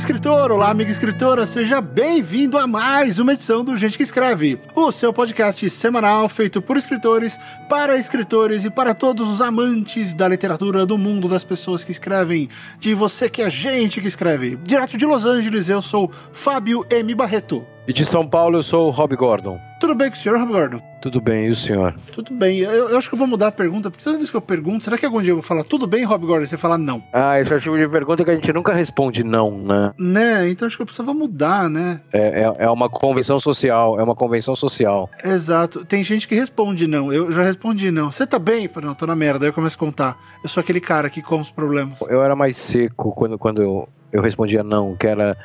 escritor, olá amiga escritora, seja bem-vindo a mais uma edição do Gente que Escreve, o seu podcast semanal feito por escritores, para escritores e para todos os amantes da literatura do mundo das pessoas que escrevem, de você que é gente que escreve. Direto de Los Angeles, eu sou Fábio M. Barreto. E de São Paulo eu sou o Rob Gordon. Tudo bem com o senhor, Rob Gordon? Tudo bem, e o senhor? Tudo bem. Eu, eu, acho que eu vou mudar a pergunta, porque toda vez que eu pergunto, será que algum dia eu vou falar tudo bem, Rob Gordon? Você fala não. Ah, esse é o tipo de pergunta que a gente nunca responde não, né? Né, então acho que eu precisava mudar, né? É, é, é uma convenção social, é uma convenção social. Exato. Tem gente que responde não. Eu já respondi não. Você tá bem? Eu falo, não, tô na merda. Aí eu começo a contar. Eu sou aquele cara que come os problemas. Eu era mais seco quando, quando eu, eu respondia não, que era...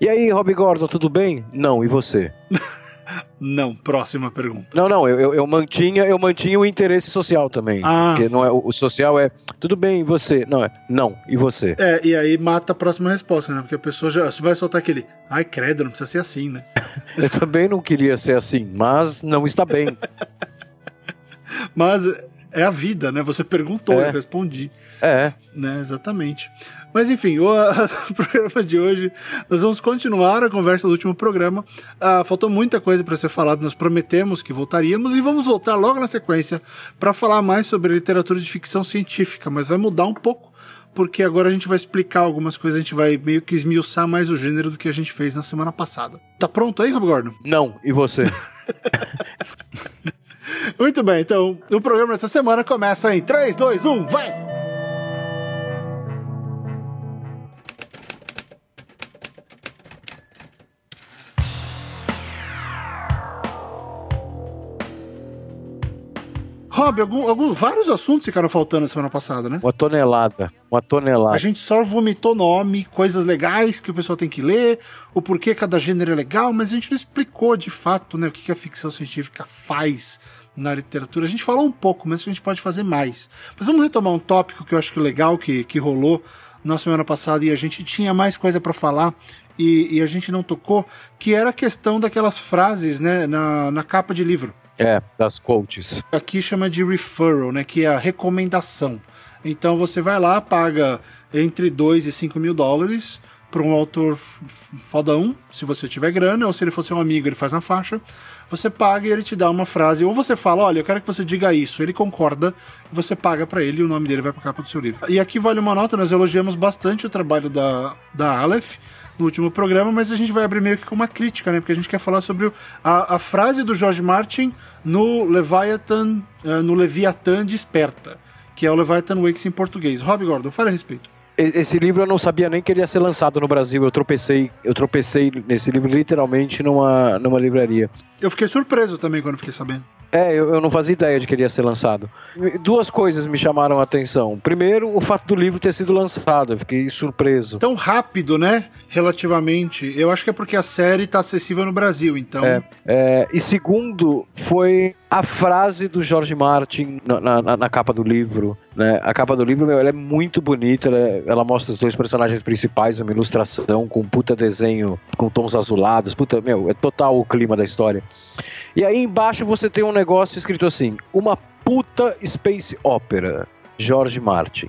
E aí, Rob Gordon, tudo bem? Não, e você? Não, próxima pergunta. Não, não, eu, eu, mantinha, eu mantinha o interesse social também. Ah. Porque não é, o social é tudo bem, e você? Não, é não, e você? É, e aí mata a próxima resposta, né? Porque a pessoa já vai soltar aquele, ai, credo, não precisa ser assim, né? eu também não queria ser assim, mas não está bem. mas é a vida, né? Você perguntou, é. eu respondi. É. Né, exatamente. Mas enfim, o, o, programa de hoje, nós vamos continuar a conversa do último programa. Ah, faltou muita coisa para ser falado, nós prometemos que voltaríamos e vamos voltar logo na sequência para falar mais sobre literatura de ficção científica, mas vai mudar um pouco, porque agora a gente vai explicar algumas coisas, a gente vai meio que esmiuçar mais o gênero do que a gente fez na semana passada. Tá pronto aí, Rob Gordon? Não, e você? Muito bem, então o programa dessa semana começa em 3, 2, 1, vai! Rob, algum, algum, vários assuntos ficaram faltando na semana passada, né? Uma tonelada. Uma tonelada. A gente só vomitou nome, coisas legais que o pessoal tem que ler, o porquê cada gênero é legal, mas a gente não explicou de fato né, o que a ficção científica faz na literatura. A gente falou um pouco, mas a gente pode fazer mais. Mas vamos retomar um tópico que eu acho que legal que, que rolou na semana passada e a gente tinha mais coisa para falar e, e, a gente não tocou, que era a questão daquelas frases né, na, na capa de livro. É, das coaches. Aqui chama de referral, né? Que é a recomendação. Então você vai lá, paga entre 2 e 5 mil dólares para um autor fodão, se você tiver grana, ou se ele fosse um amigo, ele faz na faixa. Você paga e ele te dá uma frase, ou você fala, olha, eu quero que você diga isso, ele concorda, você paga para ele e o nome dele vai para capa do seu livro. E aqui vale uma nota, nós elogiamos bastante o trabalho da, da Aleph, no último programa, mas a gente vai abrir meio que com uma crítica, né? Porque a gente quer falar sobre a, a frase do George Martin no Leviathan, uh, no Leviathan Desperta, que é o Leviathan Wakes em português. Rob Gordon, fale a respeito. Esse livro eu não sabia nem que ele ia ser lançado no Brasil. Eu tropecei, eu tropecei nesse livro literalmente numa, numa livraria. Eu fiquei surpreso também quando fiquei sabendo. É, eu, eu, não fazia ideia de que ele ia ser lançado. Duas coisas me chamaram a atenção. Primeiro, o fato do livro ter sido lançado, eu fiquei surpreso. Tão rápido, né? Relativamente. Eu acho que é porque a série está acessível no Brasil, então. É, é, e segundo, foi a frase do George Martin na, na, na capa do livro. Né? A capa do livro, meu, ela é muito bonita, ela, ela, mostra os dois personagens principais, uma ilustração com um puta desenho com tons azulados, puta, meu, é total o clima da história. E aí embaixo você tem um negócio escrito assim: uma puta space opera, George Martin.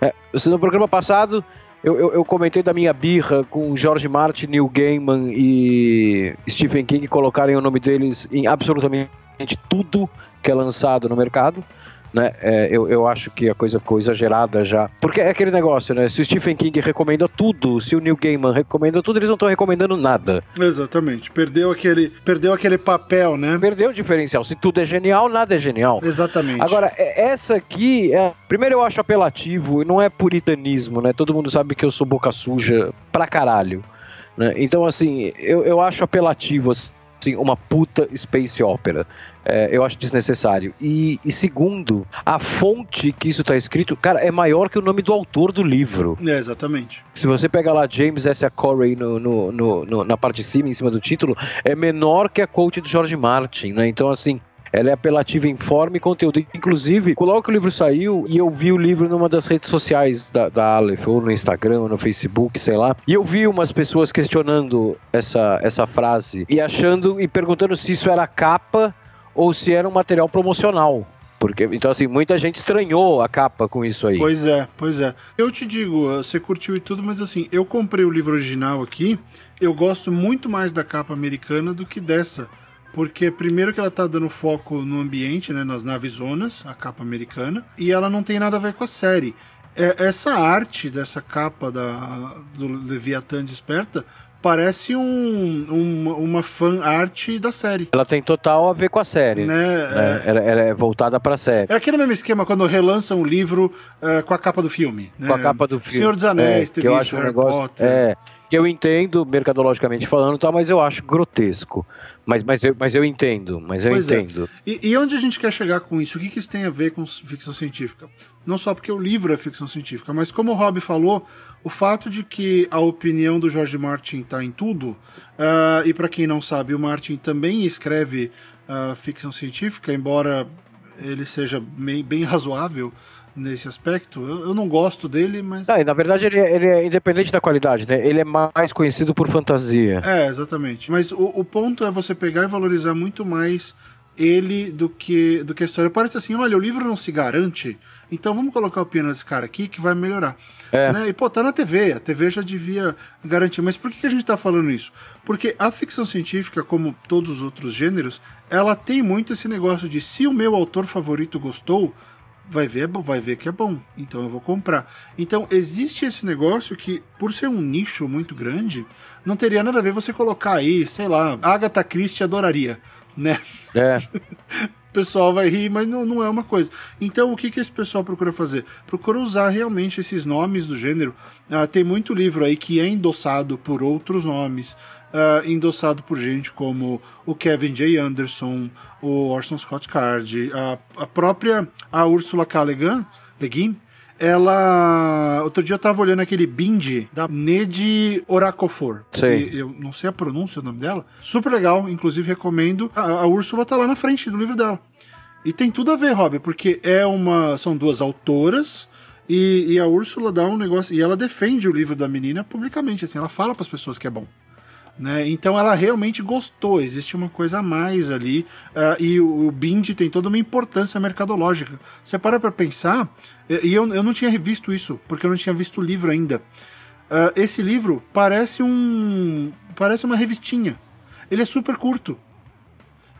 É, no programa passado eu, eu, eu, comentei da minha birra com George Martin, Neil Gaiman e Stephen King colocarem o nome deles em absolutamente tudo que é lançado no mercado né? É, eu, eu acho que a coisa ficou exagerada já. Porque é aquele negócio, né? Se o Stephen King recomenda tudo, se o Neil Gaiman recomenda tudo, eles não estão recomendando nada. Exatamente. Perdeu aquele, perdeu aquele papel, né? Perdeu o diferencial. Se tudo é genial, nada é genial. Exatamente. Agora, é, essa aqui, é... primeiro eu acho apelativo, e não é puritanismo, né? Todo mundo sabe que eu sou boca suja pra caralho. Né? Então, assim, eu, eu acho apelativo, assim, uma puta space opera é, eu acho desnecessário. E, e, segundo, a fonte que isso está escrito, cara, é maior que o nome do autor do livro. É, exatamente. Se você pegar lá James S. A. Corey no, no, no, na parte de cima, em cima do título, é menor que a quote do George Martin, né? Então, assim, ela é apelativa em forma e conteúdo. Inclusive, logo que o livro saiu, e eu vi o livro numa das redes sociais da, da Aleph, ou no Instagram, ou no Facebook, sei lá, e eu vi umas pessoas questionando essa, essa frase e achando e perguntando se isso era capa ou se era um material promocional Porque, então, assim, muita gente estranhou a capa com isso aí. Pois é, pois é. Eu te digo, você curtiu e tudo, mas assim, eu comprei o livro original aqui, eu gosto muito mais da capa americana do que dessa. Porque primeiro que ela tá dando foco no ambiente, né, nas naves zonas, a capa americana, e ela não tem nada a ver com a série. É, essa arte dessa capa da, do Leviatã Desperta parece um, um, uma fan art da série. Ela tem total a ver com a série. Né? né? É... Ela, ela, é voltada pra série. É aquele mesmo esquema quando relançam um livro uh, com a capa do filme. Né? Com a capa do filme. Senhor dos Anéis, é, teve isso, um negócio, Potter. É, que eu entendo, mercadologicamente falando, tá, mas eu acho grotesco. Mas, mas, eu, mas eu entendo, mas eu pois é. entendo. É. E, e, onde a gente quer chegar com isso? O que, que isso tem a ver com ficção científica? Não só porque o livro é ficção científica, mas como o Rob falou, o fato de que a opinião do George Martin está em tudo, uh, e para quem não sabe, o Martin também escreve uh, ficção científica, embora ele seja bem, bem razoável nesse aspecto. Eu, eu, não gosto dele, mas. Não, na verdade, ele, é, ele, é independente da qualidade, né? Ele é mais conhecido por fantasia. É, exatamente. Mas o, o ponto é você pegar e valorizar muito mais ele do que, do que a história. Parece assim, olha, o livro não se garante, então vamos colocar o piano desse cara aqui que vai melhorar. É. Né? E pô, tá na TV, a TV já devia garantir. Mas por que, que a gente tá falando isso? Porque a ficção científica, como todos os outros gêneros, ela tem muito esse negócio de se o meu autor favorito gostou, vai ver, vai ver que é bom, então eu vou comprar. Então existe esse negócio que, por ser um nicho muito grande, não teria nada a ver você colocar aí, sei lá, Agatha Christie adoraria né? É. o pessoal vai rir, mas não, não é uma coisa. Então, o que, que esse pessoal procura fazer? Procura usar realmente esses nomes do gênero. Uh, tem muito livro aí que é endossado por outros nomes, uh, endossado por gente como o Kevin J. Anderson, o Orson Scott Card, a, a própria a Ursula K. Le Guin, ela. Outro dia eu tava olhando aquele Bindi da Ned Oracofor. Sei. Eu não sei a pronúncia do nome dela. Super legal, inclusive recomendo. A, a Úrsula tá lá na frente do livro dela. E tem tudo a ver, Rob, porque é uma. São duas autoras. E, e a Úrsula dá um negócio. E ela defende o livro da menina publicamente, assim, ela fala para as pessoas que é bom. Né? Então ela realmente gostou, existe uma coisa a mais ali, uh, e o, o Bind tem toda uma importância mercadológica. Você para para pensar, e eu, eu não tinha visto isso, porque eu não tinha visto o livro ainda. Uh, esse livro parece um. parece uma revistinha. Ele é super curto.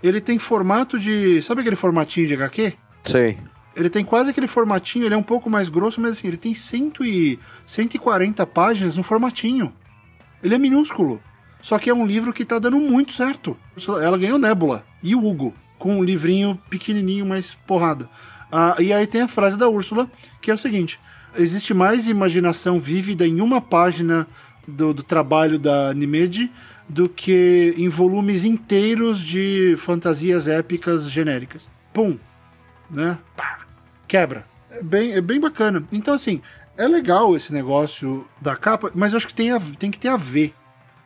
Ele tem formato de. Sabe aquele formatinho de HQ? Sei. Ele tem quase aquele formatinho, ele é um pouco mais grosso, mas assim, ele tem cento e, 140 páginas no formatinho. Ele é minúsculo. Só que é um livro que tá dando muito certo. Ela ganhou Nebula e o Hugo, com um livrinho pequenininho, mais porrada. Ah, e aí tem a frase da Úrsula, que é o seguinte: existe mais imaginação vívida em uma página do, do trabalho da Nimed do que em volumes inteiros de fantasias épicas genéricas. Pum! Né? Pá! Quebra. É bem, é bem bacana. Então, assim, é legal esse negócio da capa, mas eu acho que tem, a, tem que ter a ver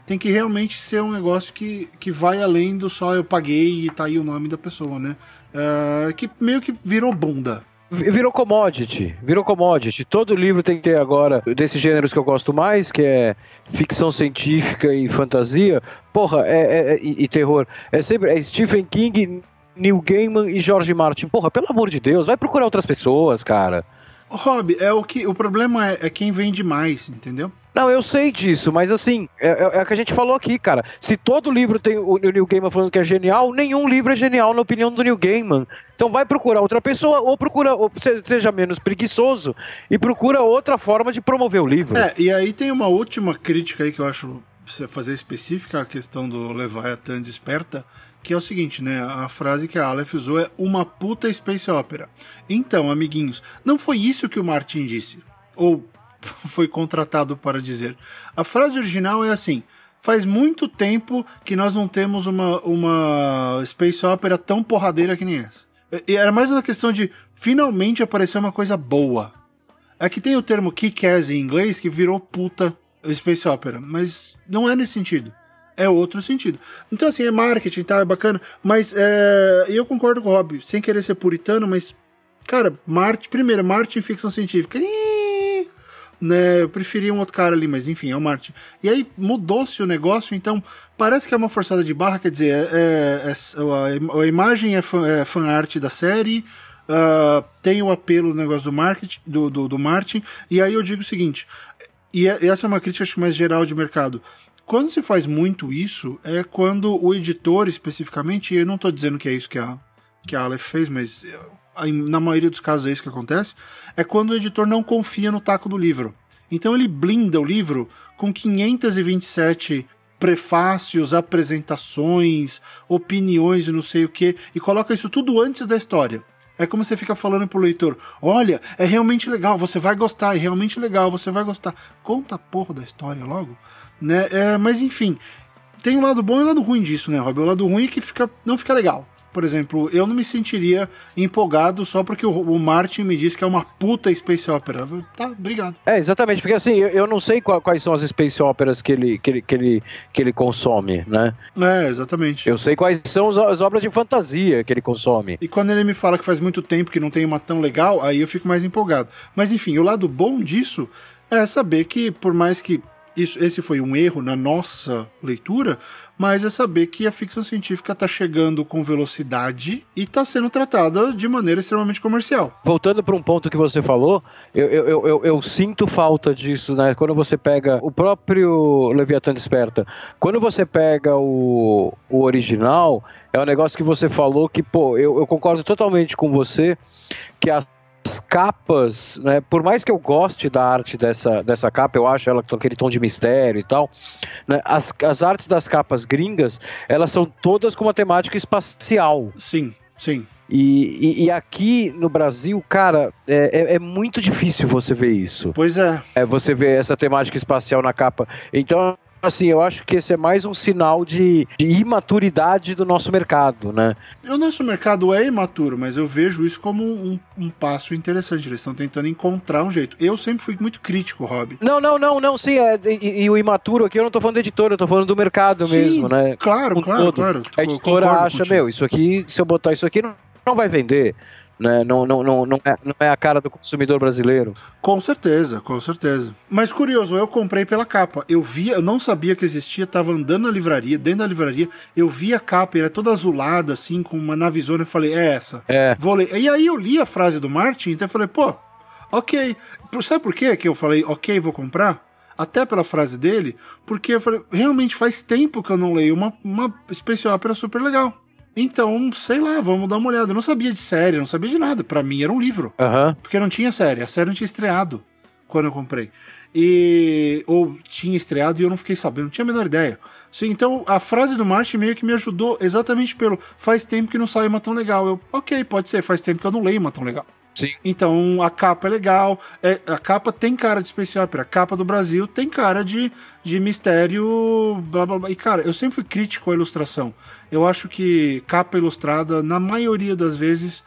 tem que realmente ser um negócio que, que vai além do só eu paguei e tá aí o nome da pessoa, né? Uh, que meio que virou bunda. Virou commodity, virou commodity. Todo livro tem que ter agora, desses gêneros que eu gosto mais, que é ficção científica e fantasia, porra, é, é, é e, e, terror. É sempre é Stephen King, Neil Gaiman e George Martin. Porra, pelo amor de Deus, vai procurar outras pessoas, cara. Rob, é o que o problema é, é quem vende mais, entendeu? Não, eu sei disso, mas assim, é, é, é, o que a gente falou aqui, cara. Se todo livro tem o, o Neil Gaiman falando que é genial, nenhum livro é genial na opinião do Neil Gaiman. Então vai procurar outra pessoa, ou procura, ou seja menos preguiçoso, e procura outra forma de promover o livro. É, e aí tem uma última crítica aí que eu acho você fazer específica a questão do Leviathan desperta, que é o seguinte, né? A frase que a Aleph usou é uma puta space opera. Então, amiguinhos, não foi isso que o Martin disse. Ou foi contratado para dizer. A frase original é assim: faz muito tempo que nós não temos uma, uma space opera tão porradeira que nem essa. E era mais uma questão de finalmente aparecer uma coisa boa. Aqui tem o termo kick-ass em inglês que virou puta space opera, mas não é nesse sentido. É outro sentido. Então, assim, é marketing, tá? É bacana. Mas é, eu concordo com o Rob, sem querer ser puritano, mas, cara, Marte, primeiro, Marte em ficção científica. Ih, né, eu preferia um outro cara ali, mas enfim, é o Martin. E aí mudou-se o negócio, então parece que é uma forçada de barra, quer dizer, é, é, é a, imagem é, fan, é art da série, uh, tem o apelo do negócio do marketing, do, do, do marketing, e aí eu digo o seguinte, e essa é uma crítica acho, mais geral de mercado. Quando se faz muito isso, é quando o editor, especificamente, eu não estou dizendo que é isso que a, que a Aleph fez, mas na maioria dos casos é isso que acontece, é quando o editor não confia no taco do livro. Então ele blinda o livro com 527 prefácios, apresentações, opiniões e não sei o que, e coloca isso tudo antes da história. É como você fica falando pro leitor: olha, é realmente legal, você vai gostar, é realmente legal, você vai gostar. Conta a porra da história logo. Né? É, mas enfim, tem um lado bom e um lado ruim disso, né, Rob? O lado ruim é que fica, não fica legal por exemplo, eu não me sentiria empolgado só porque o, o Martin me disse que é uma puta space opera. Tá, obrigado. É, exatamente, porque assim, eu, eu não sei qual, quais são as space operas que ele, que, ele, que, ele, que ele consome, né? É, exatamente. Eu sei quais são as obras de fantasia que ele consome. E quando ele me fala que faz muito tempo que não tem uma tão legal, aí eu fico mais empolgado. Mas enfim, o lado bom disso é saber que, por mais que isso, esse foi um erro na nossa leitura, mas é saber que a ficção científica está chegando com velocidade e está sendo tratada de maneira extremamente comercial. Voltando para um ponto que você falou, eu, eu, eu, eu, sinto falta disso, né? Quando você pega o próprio Leviatã Desperta, quando você pega o, o original, é um negócio que você falou que, pô, eu, eu concordo totalmente com você que as capas, né, por mais que eu goste da arte dessa, dessa capa, eu acho ela com aquele tom de mistério e tal, né, as, as artes das capas gringas, elas são todas com uma temática espacial. Sim, sim. E, e, e, aqui no Brasil, cara, é, é, é, muito difícil você ver isso. Pois é. É você ver essa temática espacial na capa. Então, assim, eu acho que esse é mais um sinal de, de, imaturidade do nosso mercado, né? O nosso mercado é imaturo, mas eu vejo isso como um, um passo interessante. Eles estão tentando encontrar um jeito. Eu sempre fui muito crítico, Rob. Não, não, não, não, sim. É, e, e, o imaturo aqui eu não tô falando de editora, eu tô falando do mercado sim, mesmo, né? Claro, claro, todo. claro. A editora acha, contigo. meu, isso aqui, se eu botar isso aqui, não, não vai vender. Né? Não, não, não, não, é, não é a cara do consumidor brasileiro. Com certeza, com certeza. Mas curioso, eu comprei pela capa. Eu via, eu não sabia que existia, tava andando na livraria, dentro da livraria, eu vi a capa, era toda azulada, assim, com uma navezona, eu falei, é essa. É. Vou ler. E aí eu li a frase do Martin, então eu falei, pô, ok. Sabe por quê que eu falei, ok, vou comprar? até pela frase dele, porque eu falei, realmente faz tempo que eu não leio uma, uma Space Opera super legal. Então, sei lá, vamos dar uma olhada. Eu não sabia de série, não sabia de nada. Para mim era um livro. Uhum. Porque não tinha série. A série não tinha estreado quando eu comprei. E. Ou tinha estreado e eu não fiquei sabendo, não tinha a menor ideia. Sim, então a frase do Martin meio que me ajudou exatamente pelo faz tempo que não sai uma tão legal. Eu, ok, pode ser, faz tempo que eu não leio uma tão legal. Sim. Então a capa é legal, é, a capa tem cara de especial a capa do Brasil tem cara de, de mistério, blá blá blá. E cara, eu sempre fui crítico à ilustração. Eu acho que capa ilustrada, na maioria das vezes,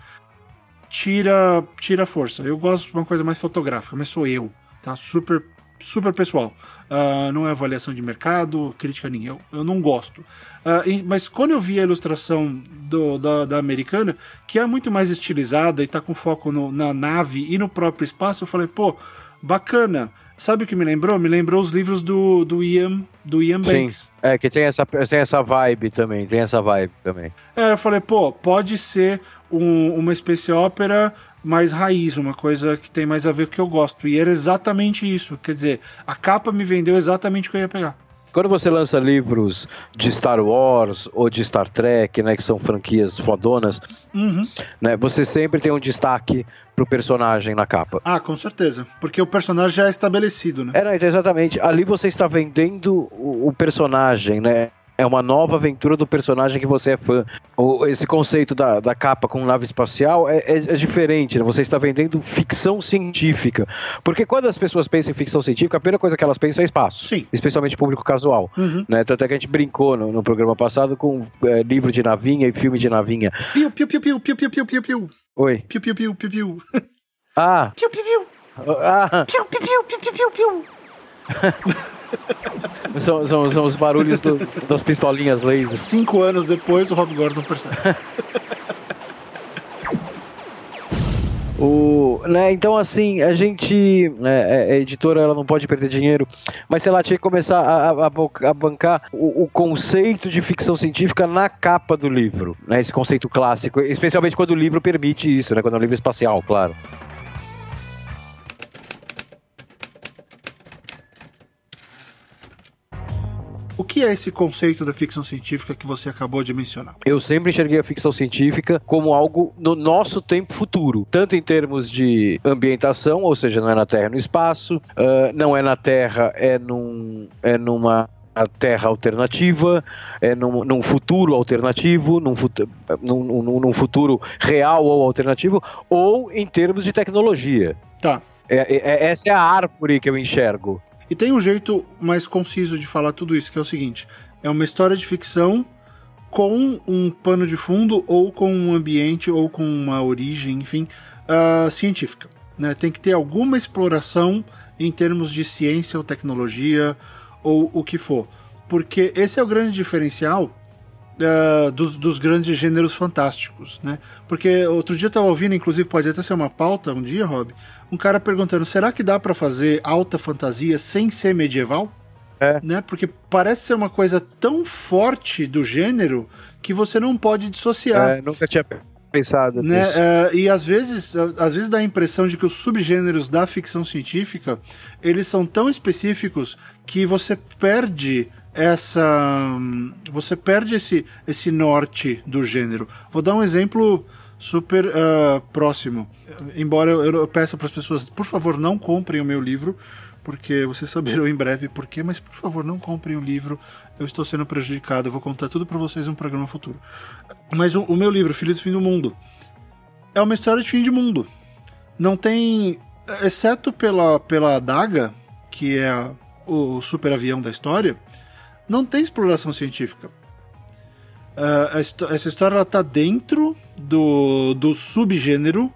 tira, tira força. Eu gosto de uma coisa mais fotográfica, mas sou eu, tá? Super super pessoal. Uh, não é avaliação de mercado, crítica nem eu. Eu não gosto. Uh, e, mas quando eu vi a ilustração do, da, da, americana, que é muito mais estilizada e tá com foco no, na nave e no próprio espaço, eu falei, pô, bacana. Sabe o que me lembrou? Me lembrou os livros do, do Ian, do Ian Banks. Sim, é, que tem essa, tem essa vibe também, tem essa vibe também. É, eu falei, pô, pode ser um, uma espécie ópera mais raiz, uma coisa que tem mais a ver com o que eu gosto. E era exatamente isso. Quer dizer, a capa me vendeu exatamente o que eu ia pegar. Quando você lança livros de Star Wars ou de Star Trek, né, que são franquias fodonas, uhum. né, você sempre tem um destaque pro personagem na capa. Ah, com certeza. Porque o personagem já é estabelecido, né? É, exatamente. Ali você está vendendo o, o personagem, né? É uma nova aventura do personagem que você é fã. O, esse conceito da, da capa com nave espacial é, é, é, diferente, né? Você está vendendo ficção científica. Porque quando as pessoas pensam em ficção científica, a primeira coisa que elas pensam é espaço. Sim. Especialmente público casual. Uhum. Né? Tanto é que a gente brincou no, no programa passado com é, livro de navinha e filme de navinha. Piu, piu, piu, piu, piu, piu, piu, piu, piu. Oi. Piu, piu, piu, piu, piu. Ah. Piu, piu, piu. Ah. Piu, piu, piu, piu, piu, piu, piu. São, são, são, os barulhos do, das pistolinhas laser. Cinco anos depois, o Rob Gordon percebe. O, né, então, assim, a gente, né, a editora ela não pode perder dinheiro, mas sei lá, tinha que começar a, a, a bancar o, o, conceito de ficção científica na capa do livro, né, esse conceito clássico, especialmente quando o livro permite isso, né, quando é um livro espacial, claro. O que é esse conceito da ficção científica que você acabou de mencionar? Eu sempre enxerguei a ficção científica como algo no nosso tempo futuro, tanto em termos de ambientação, ou seja, não é na Terra, é no espaço, uh, não é na Terra, é, num, é numa a Terra alternativa, é num, num futuro alternativo, num, num, num, num, futuro real ou alternativo, ou em termos de tecnologia. Tá. É, é, essa é a árvore que eu enxergo. E tem um jeito mais conciso de falar tudo isso, que é o seguinte: é uma história de ficção com um pano de fundo, ou com um ambiente, ou com uma origem, enfim, uh, científica. Né? Tem que ter alguma exploração em termos de ciência ou tecnologia, ou o que for. Porque esse é o grande diferencial uh, dos, dos, grandes gêneros fantásticos, né? Porque outro dia eu estava ouvindo, inclusive pode até ser uma pauta um dia, Rob, um cara perguntando: será que dá para fazer alta fantasia sem ser medieval? É. Né? Porque parece ser uma coisa tão forte do gênero que você não pode dissociar. É, nunca tinha pensado né? nisso. É, e às vezes, às vezes dá a impressão de que os subgêneros da ficção científica eles são tão específicos que você perde essa você perde esse esse norte do gênero. Vou dar um exemplo super uh, próximo. Embora eu, eu peça para as pessoas, por favor, não comprem o meu livro, porque vocês saberão em breve por quê, mas por favor, não comprem o livro. Eu estou sendo prejudicado, eu vou contar tudo para vocês no programa futuro. Mas o, o meu livro, Filhos do Fim do Mundo, é uma história de fim de mundo. Não tem, exceto pela pela adaga, que é o super avião da história, não tem exploração científica. Uh, essa história ela tá dentro do, do subgênero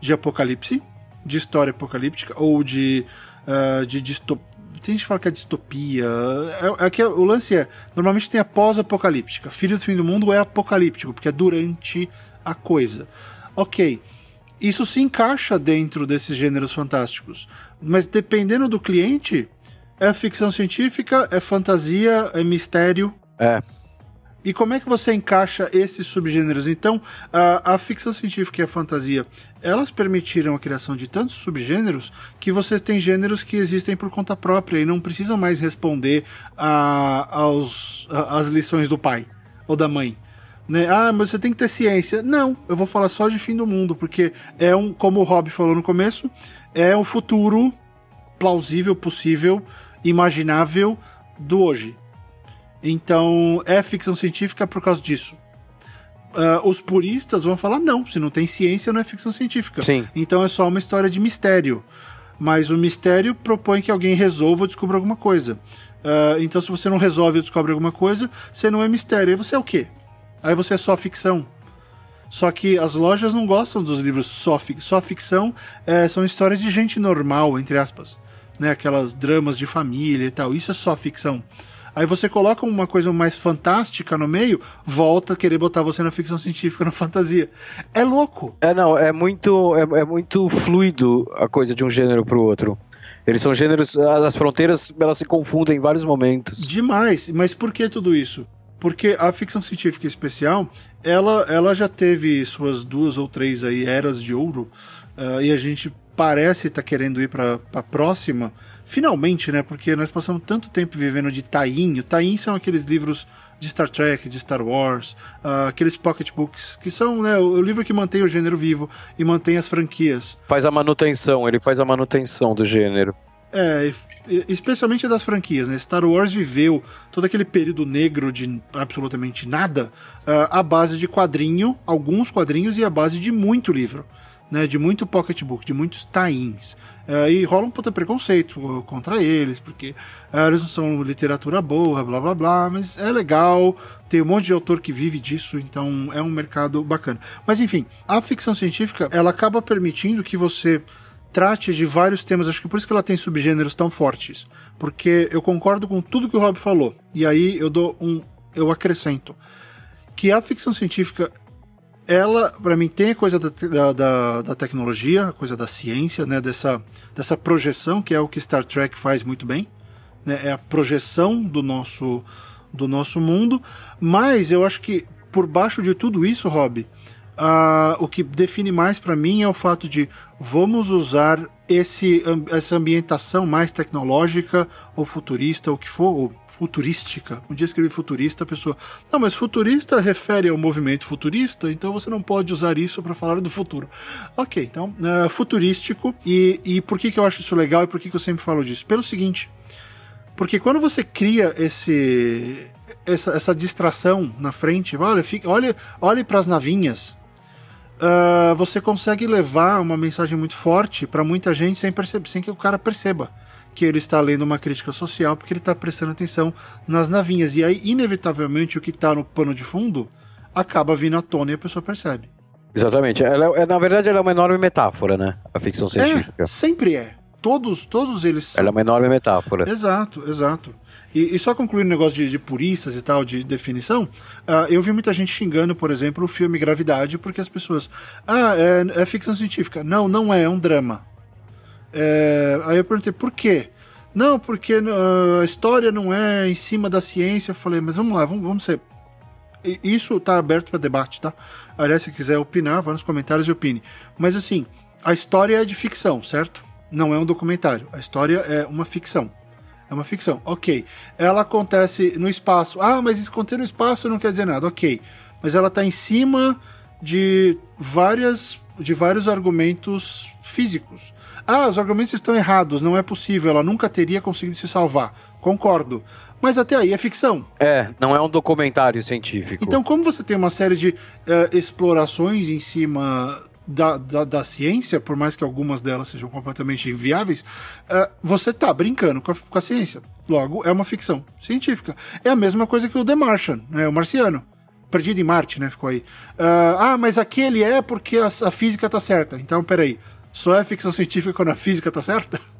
de apocalipse, de história apocalíptica, ou de, uh, de distopia. Tem gente que fala que é distopia. É, é que o lance é: normalmente tem a pós-apocalíptica. Filhos do Fim do Mundo é apocalíptico, porque é durante a coisa. Ok. Isso se encaixa dentro desses gêneros fantásticos. Mas dependendo do cliente, é ficção científica, é fantasia, é mistério. É. E como é que você encaixa esses subgêneros? Então, a, a, ficção científica e a fantasia, elas permitiram a criação de tantos subgêneros que você tem gêneros que existem por conta própria e não precisam mais responder às lições do pai ou da mãe. Né? Ah, mas você tem que ter ciência. Não, eu vou falar só de fim do mundo, porque é um, como o Rob falou no começo, é um futuro plausível, possível, imaginável do hoje. Então, é ficção científica por causa disso. Uh, os puristas vão falar: não, se não tem ciência, não é ficção científica. Sim. Então é só uma história de mistério. Mas o mistério propõe que alguém resolva ou descubra alguma coisa. Uh, então, se você não resolve ou descobre alguma coisa, você não é mistério. Aí você é o quê? Aí você é só ficção. Só que as lojas não gostam dos livros só, fic só ficção, é, são histórias de gente normal, entre aspas. Né? Aquelas dramas de família e tal. Isso é só ficção. Aí você coloca uma coisa mais fantástica no meio, volta a querer botar você na ficção científica, na fantasia. É louco. É, não, é muito, é, é muito fluido a coisa de um gênero pro outro. Eles são gêneros, as fronteiras elas se confundem em vários momentos. Demais, mas por que tudo isso? Porque a ficção científica especial, ela, ela já teve suas duas ou três aí eras de ouro, uh, e a gente parece estar tá querendo ir para a próxima, Finalmente, né? Porque nós passamos tanto tempo vivendo de tainho. Tainho são aqueles livros de Star Trek, de Star Wars, uh, aqueles pocketbooks, que são né, o, o, livro que mantém o gênero vivo e mantém as franquias. Faz a manutenção, ele faz a manutenção do gênero. É, especialmente das franquias, né? Star Wars viveu todo aquele período negro de absolutamente nada uh, à base de quadrinho, alguns quadrinhos e à base de muito livro, né? De muito pocketbook, de muitos tains. É, e rola um puta preconceito contra eles, porque é, eles não são literatura boa, blá blá blá, mas é legal, tem um monte de autor que vive disso, então é um mercado bacana. Mas enfim, a ficção científica, ela acaba permitindo que você trate de vários temas, acho que por isso que ela tem subgêneros tão fortes, porque eu concordo com tudo que o Rob falou, e aí eu dou um, eu acrescento, que a ficção científica ela, para mim, tem a coisa da, da, da, tecnologia, a coisa da ciência, né? Dessa, dessa projeção, que é o que Star Trek faz muito bem. Né? É a projeção do nosso, do nosso mundo. Mas eu acho que por baixo de tudo isso, Rob, uh, o que define mais para mim é o fato de vamos usar esse, essa ambientação mais tecnológica ou futurista, ou que for, ou futurística. Um dia escrevi futurista, a pessoa. Não, mas futurista refere ao movimento futurista, então você não pode usar isso para falar do futuro. Ok, então, uh, futurístico. E, e por que, que eu acho isso legal e por que, que eu sempre falo disso? Pelo seguinte. Porque quando você cria esse, essa, essa distração na frente, olha, fica, olhe, olhe para as navinhas, uh, você consegue levar uma mensagem muito forte para muita gente sem, perceber, sem que o cara perceba que ele está lendo uma crítica social porque ele está prestando atenção nas navinhas. E aí, inevitavelmente, o que está no pano de fundo acaba vindo à tona e a pessoa percebe. Exatamente. Ela é, na verdade, ela é uma enorme metáfora, né? A ficção é, científica. É, sempre é. Todos, todos eles são. Ela é uma enorme metáfora. Exato, exato. E, e só concluir o negócio de, de, puristas e tal, de definição, uh, eu vi muita gente xingando, por exemplo, o filme Gravidade, porque as pessoas. Ah, é, é ficção científica. Não, não é, é um drama. É, aí eu perguntei, por quê? Não, porque uh, a história não é em cima da ciência. Eu falei, mas vamos lá, vamos, vamos ser. Isso está aberto para debate, tá? Aliás, se quiser opinar, vá nos comentários e opine. Mas assim, a história é de ficção, certo? Não é um documentário. A história é uma ficção. É uma ficção. Ok. Ela acontece no espaço. Ah, mas acontecer no espaço não quer dizer nada. Ok. Mas ela está em cima de várias de vários argumentos físicos. Ah, os argumentos estão errados, não é possível, ela nunca teria conseguido se salvar. Concordo. Mas até aí é ficção. É, não é um documentário científico. Então, como você tem uma série de uh, explorações em cima da, da, da, ciência, por mais que algumas delas sejam completamente inviáveis, uh, você está brincando com a, com a, ciência. Logo, é uma ficção científica. É a mesma coisa que o The Martian, né, o Marciano. Perdido em Marte, né? Ficou aí. Uh, ah, mas aquele é porque a, a física está certa. Então, peraí. Só é ficção científica quando a física está certa?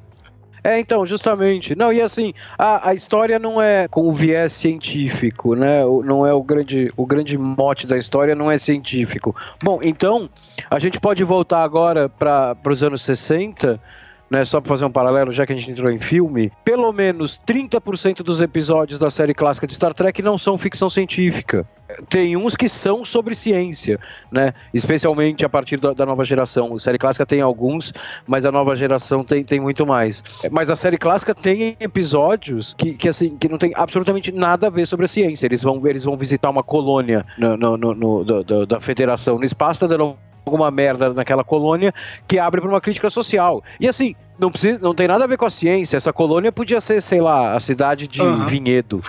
É, então, justamente. Não, e assim, a, a história não é com o viés científico, né? Não é o grande, o grande mote da história, não é científico. Bom, então, a gente pode voltar agora para os anos 60 né, só para fazer um paralelo, já que a gente entrou em filme, pelo menos 30% dos episódios da série clássica de Star Trek não são ficção científica. Tem uns que são sobre ciência, né? Especialmente a partir da, da nova geração. A série clássica tem alguns, mas a nova geração tem, tem muito mais. Mas a série clássica tem episódios que, que, assim, que não tem absolutamente nada a ver sobre a ciência. Eles vão, eles vão visitar uma colônia no, no, no, no do, do, da federação no espaço, tá dando alguma merda naquela colônia que abre para uma crítica social. E assim, não, precisa, não tem nada a ver com a ciência. Essa colônia podia ser, sei lá, a cidade de uhum. Vinhedo.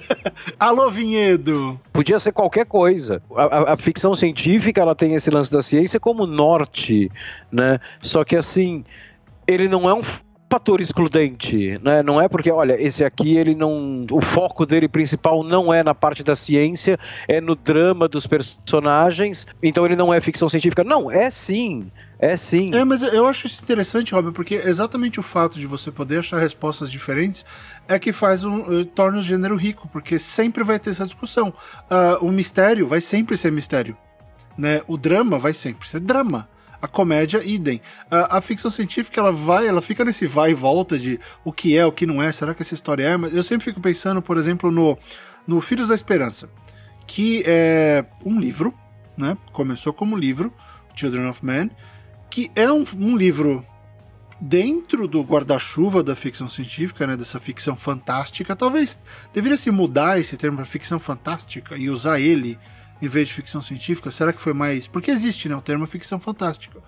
Alô, Vinhedo! Podia ser qualquer coisa. A, a, a, ficção científica ela tem esse lance da ciência como norte, né? Só que assim, ele não é um fator excludente, né? Não é porque, olha, esse aqui ele não, o foco dele principal não é na parte da ciência, é no drama dos personagens, então ele não é ficção científica. Não, é sim. É sim. É, mas eu acho isso interessante, Robert, porque exatamente o fato de você poder achar respostas diferentes é que faz um, eh, torna o gênero rico, porque sempre vai ter essa discussão. Uh, o mistério vai sempre ser mistério. Né? O drama vai sempre ser drama. A comédia, idem. A, a, ficção científica, ela vai, ela fica nesse vai e volta de o que é, o que não é, será que essa história é? Mas eu sempre fico pensando, por exemplo, no, no Filhos da Esperança, que é um livro, né? Começou como livro, Children of Men, que é um, um livro dentro do guarda-chuva da ficção científica, né, dessa ficção fantástica. Talvez deveria se mudar esse termo para ficção fantástica e usar ele em vez de ficção científica? Será que foi mais. Porque existe, né? O termo ficção fantástica.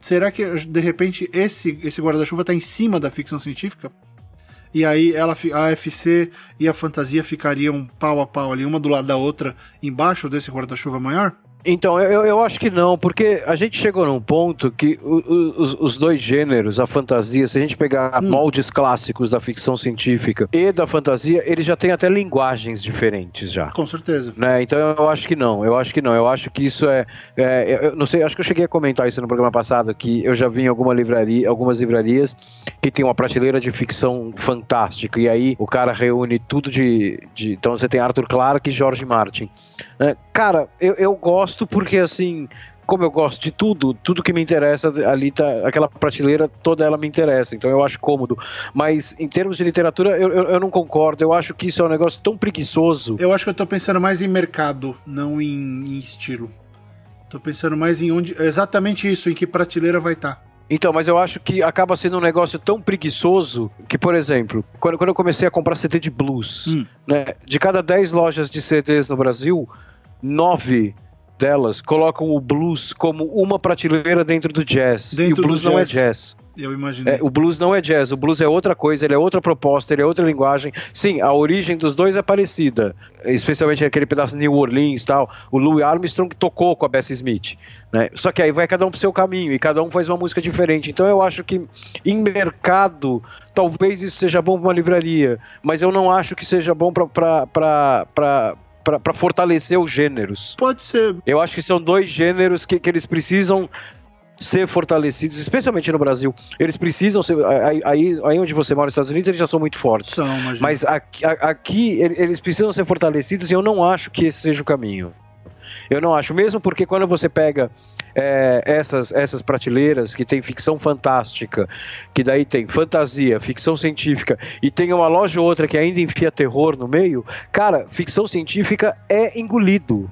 Será que, de repente, esse, esse guarda-chuva está em cima da ficção científica? E aí ela, a AFC e a fantasia ficariam pau a pau ali, uma do lado da outra, embaixo desse guarda-chuva maior? Então, eu, eu acho que não, porque a gente chegou num ponto que os, os, dois gêneros, a fantasia, se a gente pegar hum. moldes clássicos da ficção científica e da fantasia, eles já têm até linguagens diferentes já. Com certeza. Né? Então eu acho que não, eu acho que não, eu acho que isso é, é eu não sei, acho que eu cheguei a comentar isso no programa passado, que eu já vi em alguma livraria, algumas livrarias que tem uma prateleira de ficção fantástica, e aí o cara reúne tudo de, de então você tem Arthur Clarke e George Martin. É, cara, eu, eu gosto porque assim como eu gosto de tudo, tudo que me interessa ali tá aquela prateleira toda ela me interessa, então eu acho cômodo. Mas em termos de literatura eu, eu, eu, não concordo. Eu acho que isso é um negócio tão preguiçoso. Eu acho que eu tô pensando mais em mercado, não em, em estilo. Tô pensando mais em onde exatamente isso, em que prateleira vai estar. Tá. Então, mas eu acho que acaba sendo um negócio tão preguiçoso que, por exemplo, quando, quando eu comecei a comprar CD de blues, hum. né, de cada 10 lojas de CDs no Brasil, 9 delas colocam o blues como uma prateleira dentro do jazz. Dentro e o blues não é jazz. Eu imaginei. É, o blues não é jazz, o blues é outra coisa, ele é outra proposta, ele é outra linguagem. Sim, a origem dos dois é parecida, especialmente aquele pedaço de New Orleans e tal. O Louis Armstrong tocou com a Bessie Smith, né? Só que aí vai cada um pro seu caminho e cada um faz uma música diferente. Então eu acho que em mercado talvez isso seja bom para uma livraria, mas eu não acho que seja bom para para fortalecer os gêneros. Pode ser. Eu acho que são dois gêneros que, que eles precisam ser fortalecidos, especialmente no Brasil. Eles precisam ser. Aí, aí onde você mora nos Estados Unidos, eles já são muito fortes. São, Mas aqui, aqui eles precisam ser fortalecidos e eu não acho que esse seja o caminho. Eu não acho, mesmo porque quando você pega é, essas, essas prateleiras que tem ficção fantástica, que daí tem fantasia, ficção científica, e tem uma loja ou outra que ainda enfia terror no meio, cara, ficção científica é engolido.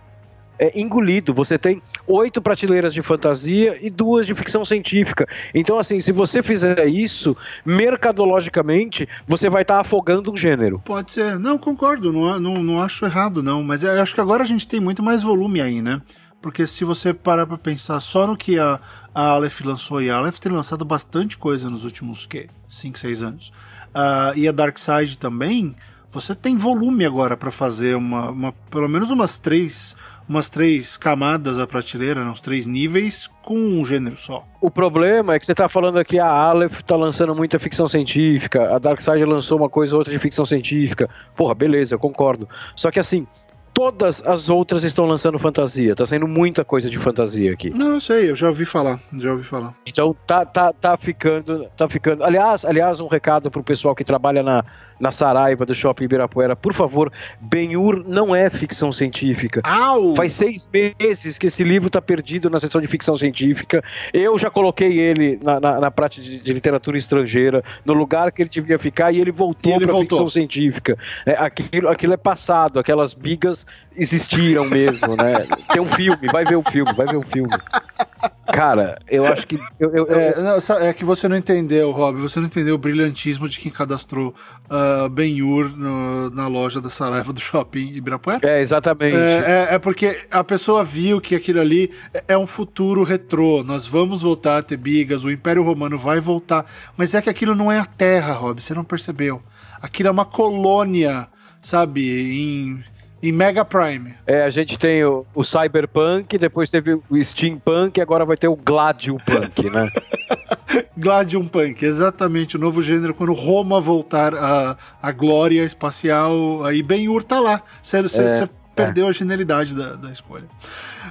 É engolido. Você tem oito prateleiras de fantasia e duas de ficção científica. Então, assim, se você fizer isso, mercadologicamente, você vai estar tá afogando um gênero. Pode ser. Não, concordo. Não, não, não acho errado, não. Mas acho que agora a gente tem muito mais volume aí, né? Porque se você parar pra pensar só no que a, a Aleph lançou, e a Aleph tem lançado bastante coisa nos últimos, que 5, 6 anos. Uh, e a Dark Side também, você tem volume agora para fazer uma, uma, pelo menos umas três umas três camadas a prateleira, né, uns três níveis com um gênero só. O problema é que você está falando aqui a Aleph está lançando muita ficção científica, a Dark Side lançou uma coisa ou outra de ficção científica. Porra, beleza, eu concordo. Só que assim, todas as outras estão lançando fantasia. Tá saindo muita coisa de fantasia aqui. Não, eu sei, eu já ouvi falar, já ouvi falar. Então tá, tá, tá ficando, tá ficando. Aliás, aliás, um recado pro pessoal que trabalha na na Saraiva do Shopping Ibirapuera, por favor, Ben-Hur não é ficção científica. Au! Faz seis meses que esse livro está perdido na seção de ficção científica. Eu já coloquei ele na, na, na prática de, de, literatura estrangeira, no lugar que ele devia ficar, e ele voltou para ficção científica. É, aquilo, aquilo é passado, aquelas bigas existiram mesmo, né? Tem um filme, vai ver o filme, vai ver o filme. Cara, eu acho que. Eu, eu, é, não, é, que você não entendeu, Rob. Você não entendeu o brilhantismo de quem cadastrou uh, Ben-Hur na loja da Saraiva do shopping Ibirapuera. É, exatamente. É, é, é, porque a pessoa viu que aquilo ali é, é um futuro retrô. Nós vamos voltar a ter bigas, o Império Romano vai voltar. Mas é que aquilo não é a Terra, Rob. Você não percebeu. Aquilo é uma colônia, sabe? Em em Mega Prime. É, a gente tem o, o Cyberpunk, depois teve o Steampunk e agora vai ter o Gladium Punk, né? Gladium Punk, exatamente, o novo gênero quando Roma voltar à, à glória espacial, aí Ben-Hur tá lá. Sério, você é, perdeu é. a genialidade da, da escolha.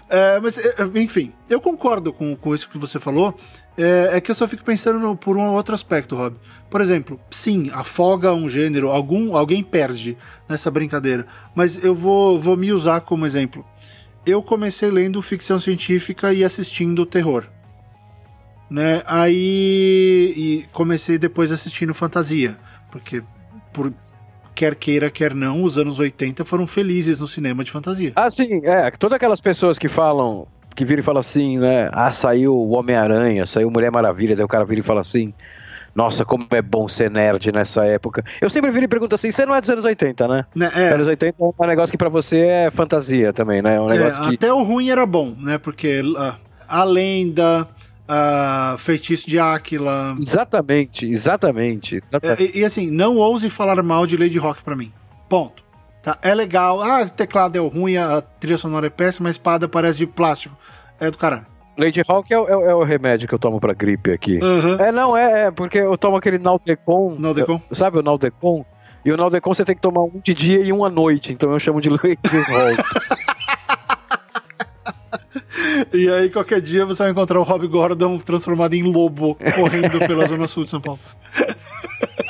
É, mas, é, enfim, eu concordo com, com isso que você falou. É, é que eu só fico pensando no, por um outro aspecto, Rob. Por exemplo, sim, afoga um gênero, algum, alguém perde nessa brincadeira. Mas eu vou, vou me usar como exemplo. Eu comecei lendo ficção científica e assistindo terror. Né? Aí e comecei depois assistindo fantasia. Porque por, quer queira, quer não, os anos 80 foram felizes no cinema de fantasia. Ah, sim, é. Todas aquelas pessoas que falam, que viram e falam assim, né? Ah, saiu o Homem-Aranha, saiu Mulher Maravilha, daí o cara vira e fala assim. Nossa, como é bom ser nerd nessa época. Eu sempre viro e pergunto assim: você não é dos anos 80, né? né é. Anos 80 é um negócio que para você é fantasia também, né? É um negócio é, que... Até o ruim era bom, né? Porque uh, a lenda, uh, Feitiço de Áquila. Exatamente, exatamente. exatamente. E, e, assim, não ouse falar mal de Lady Rock para mim. Ponto. Tá? É legal. Ah, o teclado é ruim, a trilha sonora é péssima, a espada parece de plástico. É do caralho. Lady Hawk é, é, é, o remédio que eu tomo pra gripe aqui. Uhum. É, não, é, é, porque eu tomo aquele Naldecon. Naldecon? Eu, sabe o Naldecon? E o Naldecon você tem que tomar um de dia e um à noite, então eu chamo de Lady Hawk. E aí, qualquer dia você vai encontrar o Rob Gordon transformado em lobo correndo pela zona sul de São Paulo.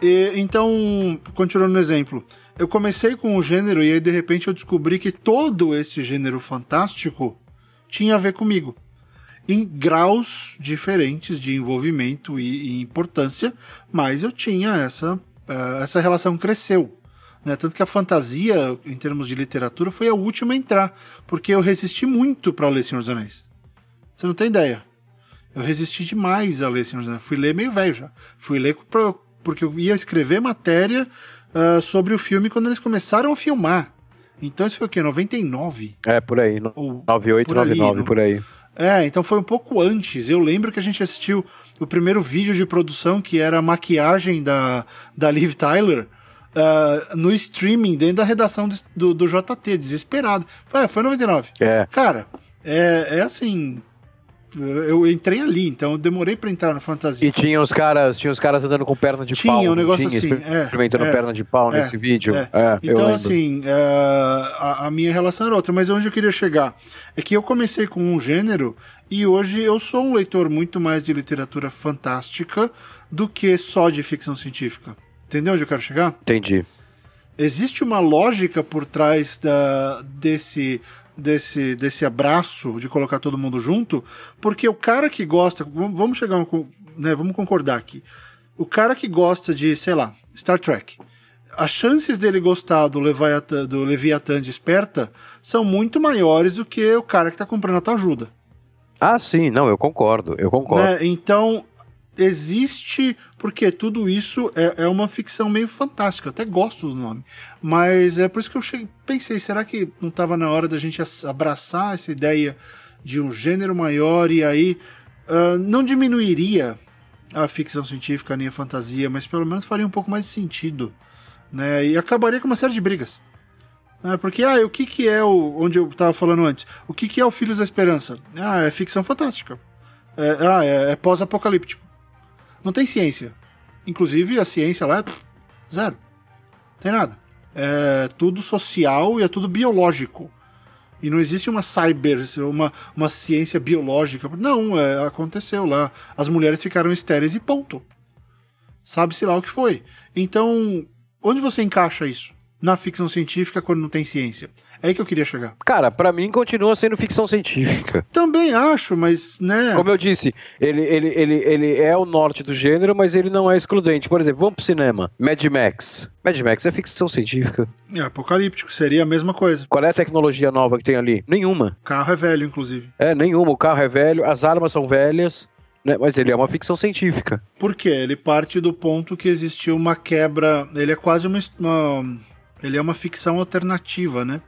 E, então, continuando no exemplo, eu comecei com o gênero e aí de repente eu descobri que todo esse gênero fantástico tinha a ver comigo. Em graus diferentes de envolvimento e, e importância, mas eu tinha essa, uh, essa relação cresceu. Né? Tanto que a fantasia, em termos de literatura, foi a última a entrar, porque eu resisti muito para ler Senhor dos Anéis. Você não tem ideia. Eu resisti demais a ler Senhor dos Anéis. Fui ler meio velho já. Fui ler pra, porque eu ia escrever matéria uh, sobre o filme quando eles começaram a filmar. Então isso foi o quê? 99? É, por aí. No, Ou, 98, por 99, ali, no... por aí. É, então foi um pouco antes. Eu lembro que a gente assistiu o primeiro vídeo de produção, que era a maquiagem da, da Liv Tyler, uh, no streaming, dentro da redação do, do JT, desesperado. Foi, foi 99. É. Cara, é, é assim, eu entrei ali, então eu demorei para entrar na fantasia. E tinha os caras, tinha os caras andando com perna de tinha pau. Tinha um negócio tinha, assim, é, experimentando é, perna de pau é, nesse vídeo. É. é então assim, é, a, a, minha relação era outra, mas onde eu queria chegar é que eu comecei com um gênero e hoje eu sou um leitor muito mais de literatura fantástica do que só de ficção científica. Entendeu onde eu quero chegar? Entendi. Existe uma lógica por trás da, desse desse, desse abraço de colocar todo mundo junto, porque o cara que gosta, vamos chegar, né, vamos concordar aqui, o cara que gosta de, sei lá, Star Trek, as chances dele gostar do Leviathan, do Leviathan Desperta são muito maiores do que o cara que está comprando a tua ajuda. Ah, sim, não, eu concordo, eu concordo. Né? Então, existe. Porque tudo isso é, é uma ficção meio fantástica. Eu até gosto do nome. Mas é por isso que eu cheguei, pensei: será que não estava na hora da gente abraçar essa ideia de um gênero maior e aí uh, não diminuiria a ficção científica nem a fantasia, mas pelo menos faria um pouco mais de sentido. Né? E acabaria com uma série de brigas. É, porque, ah, o que, que é o. Onde eu estava falando antes? O que, que é o Filhos da Esperança? Ah, é ficção fantástica. É, ah, é, é pós-apocalíptico. Não tem ciência. Inclusive, a ciência lá é zero. Não tem nada. É tudo social e é tudo biológico. E não existe uma cyber, uma, uma ciência biológica. Não, é, aconteceu lá. As mulheres ficaram estéreis e ponto. Sabe-se lá o que foi. Então, onde você encaixa isso? Na ficção científica quando não tem ciência? É aí que eu queria chegar. Cara, para mim continua sendo ficção científica. Também acho, mas, né. Como eu disse, ele, ele, ele, ele é o norte do gênero, mas ele não é excludente. Por exemplo, vamos pro cinema. Mad Max. Mad Max é ficção científica. É apocalíptico, seria a mesma coisa. Qual é a tecnologia nova que tem ali? Nenhuma. O carro é velho, inclusive. É, nenhuma. O carro é velho, as armas são velhas. Né? Mas ele é uma ficção científica. Por quê? Ele parte do ponto que existiu uma quebra. Ele é quase uma. uma ele é uma ficção alternativa, né?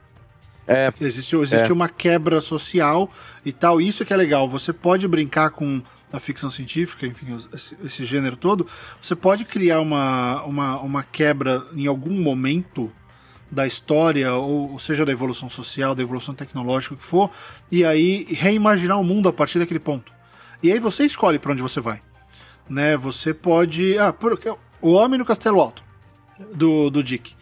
É, existe existe é. uma quebra social e tal. Isso que é legal. Você pode brincar com a ficção científica, enfim, esse, esse gênero todo. Você pode criar uma, uma, uma quebra em algum momento da história, ou, ou seja, da evolução social, da evolução tecnológica, o que for, e aí reimaginar o mundo a partir daquele ponto. E aí você escolhe para onde você vai. Né? Você pode. Ah, o Homem no Castelo Alto, do, do Dick.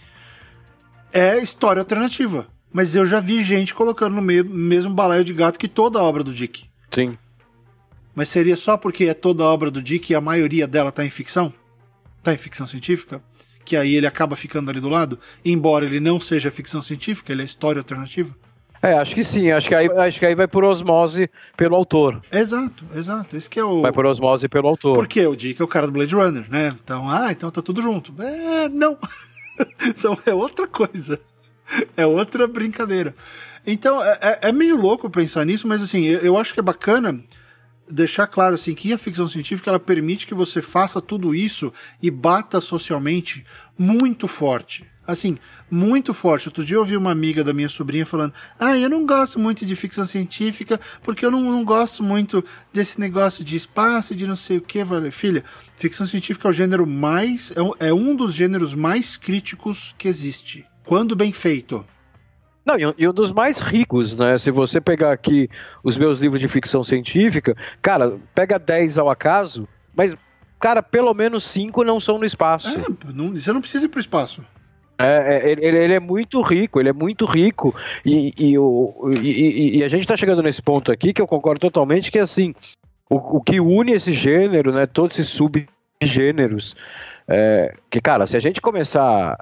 É história alternativa mas eu já vi gente colocando no meio mesmo balaio de gato que toda a obra do Dick. Sim. Mas seria só porque é toda a obra do Dick e a maioria dela tá em ficção? Tá em ficção científica? Que aí ele acaba ficando ali do lado? Embora ele não seja ficção científica, ele é história alternativa? É, acho que sim. Acho que aí, acho que aí vai por osmose pelo autor. Exato, exato. Esse que é o. Vai por osmose pelo autor. Porque o Dick é o cara do Blade Runner, né? Então, ah, então tá tudo junto. É, não. São, é outra coisa é outra brincadeira. Então, é, é, é, meio louco pensar nisso, mas assim, eu, eu acho que é bacana deixar claro assim que a ficção científica ela permite que você faça tudo isso e bata socialmente muito forte. Assim, muito forte. Outro dia eu ouvi uma amiga da minha sobrinha falando: Ah, eu não gosto muito de ficção científica porque eu não, não gosto muito desse negócio de espaço, de não sei o que. Filha, ficção científica é o gênero mais. É, é um dos gêneros mais críticos que existe quando bem feito. Não, e um dos mais ricos, né? Se você pegar aqui os meus livros de ficção científica, cara, pega 10 ao acaso, mas, cara, pelo menos 5 não são no espaço. É, não, você não precisa ir pro espaço. É, é, ele, ele, é muito rico, ele é muito rico. E, e, e, e a gente está chegando nesse ponto aqui que eu concordo totalmente que assim, o, o que une esse gênero, né, todos esses subgêneros, É, que, cara, se a gente começar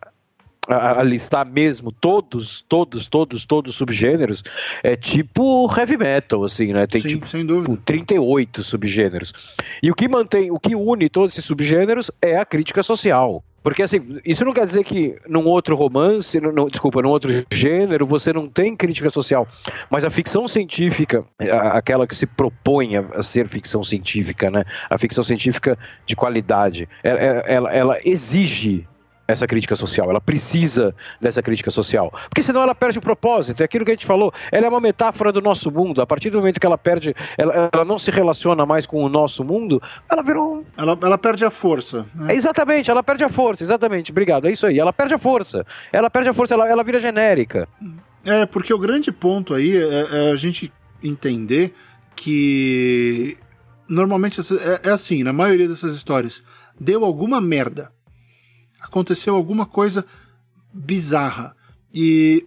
a, a, listar mesmo todos, todos, todos, todos os subgêneros, é tipo heavy metal, assim, né? Tem Sim, tipo sem dúvida. 38 subgêneros. E o que mantém, o que une todos esses subgêneros é a crítica social. Porque assim, isso não quer dizer que num outro romance, no, desculpa, num outro gênero, você não tem crítica social. Mas a ficção científica, aquela que se propõe a, ser ficção científica, né? A ficção científica de qualidade, ela, ela, ela exige essa crítica social, ela precisa dessa crítica social, porque senão ela perde o propósito, é aquilo que a gente falou, ela é uma metáfora do nosso mundo, a partir do momento que ela perde, ela, ela não se relaciona mais com o nosso mundo, ela virou... Ela, ela perde a força. Né? É, exatamente, ela perde a força, exatamente, obrigado, é isso aí, ela perde a força, ela perde a força, ela, ela vira genérica. É, porque o grande ponto aí é, é a gente entender que normalmente é, é assim, na maioria dessas histórias, deu alguma merda, aconteceu alguma coisa bizarra. E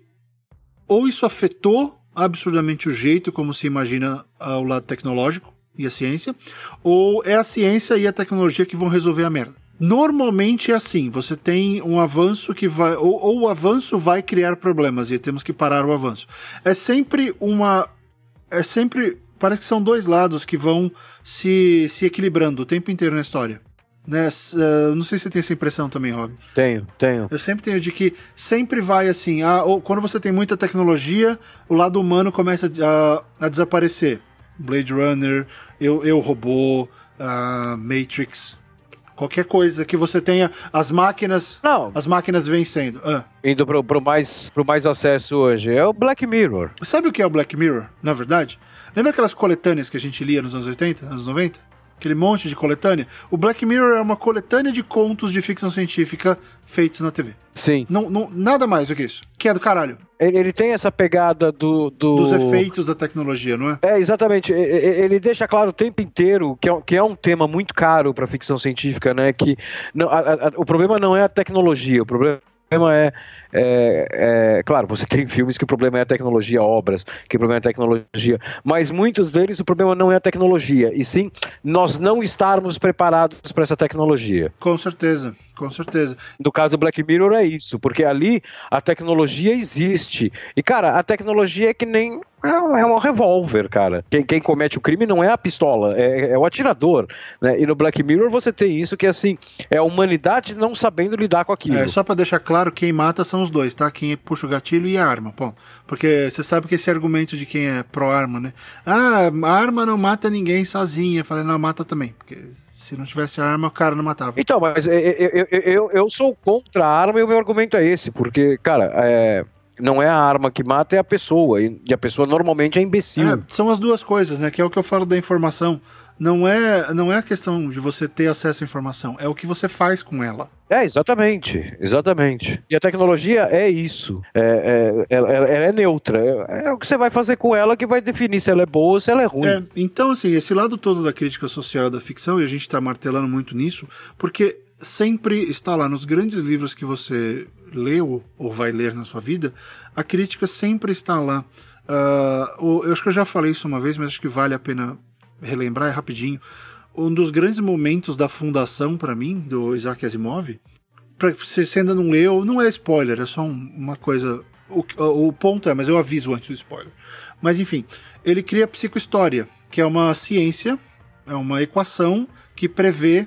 ou isso afetou absurdamente o jeito como se imagina o lado tecnológico e a ciência, ou é a ciência e a tecnologia que vão resolver a merda. Normalmente é assim, você tem um avanço que vai. Ou, ou, o avanço vai criar problemas e temos que parar o avanço. É sempre uma. É sempre. Parece que são dois lados que vão se, se equilibrando o tempo inteiro na história. Né? Uh, não sei se você tem essa impressão também, Rob. Tenho, tenho. Eu sempre tenho de que sempre vai assim, ah, ou, quando você tem muita tecnologia, o lado humano começa a, a desaparecer. Blade Runner, Eu, eu Robô, uh, Matrix, qualquer coisa que você tenha as máquinas, não. as máquinas vencendo. Ah. Indo pro, pro, mais, pro mais acesso hoje, é o Black Mirror. Sabe o que é o Black Mirror, na verdade? Lembra aquelas coletâneas que a gente lia nos anos 80, anos 90? Aquele monte de coletânea. O Black Mirror é uma coletânea de contos de ficção científica feitos na TV. Sim. Não, não, nada mais do que isso. Que é do caralho. Ele, ele tem essa pegada do, do, Dos efeitos da tecnologia, não é? É, exatamente. Ele deixa claro o tempo inteiro que é, que é um tema muito caro para ficção científica, né? Que não, a, a, o problema não é a tecnologia, o problema problema é, é, é, claro, você tem filmes que o problema é a tecnologia, obras que o problema é a tecnologia, mas muitos deles o problema não é a tecnologia, e sim nós não estarmos preparados para essa tecnologia. Com certeza, com certeza. No caso do Black Mirror é isso, porque ali a tecnologia existe. E cara, a tecnologia é que nem é um é revólver, cara. Quem, quem, comete o crime não é a pistola, é, é, o atirador. Né? E no Black Mirror você tem isso que é assim, é a humanidade não sabendo lidar com aquilo. É, só para deixar claro, quem mata são os dois, tá? Quem puxa o gatilho e a arma, bom. Porque você sabe que esse argumento de quem é pró-arma, né? Ah, a arma não mata ninguém sozinha. Eu falei, não, mata também. Porque se não tivesse arma, o cara não matava. Então, mas eu, eu, eu, eu sou contra a arma e o meu argumento é esse, porque, cara, é não é a arma que mata, é a pessoa. E a pessoa normalmente é imbecil. É, são as duas coisas, né? Que é o que eu falo da informação. Não é, não é a questão de você ter acesso à informação, é o que você faz com ela. É, exatamente, exatamente. E a tecnologia é isso. É, é, ela, ela, é neutra. É, é, o que você vai fazer com ela que vai definir se ela é boa ou se ela é ruim. É, então, assim, esse lado todo da crítica social da ficção, e a gente está martelando muito nisso, porque sempre está lá nos grandes livros que você leu ou vai ler na sua vida, a crítica sempre está lá. Uh, eu acho que eu já falei isso uma vez, mas acho que vale a pena relembrar é rapidinho. Um dos grandes momentos da fundação para mim do Isaac Asimov, se você ainda não leu, não é spoiler, é só um, uma coisa. O, o ponto é, mas eu aviso antes do spoiler. Mas enfim, ele cria a psicohistória, que é uma ciência, é uma equação que prevê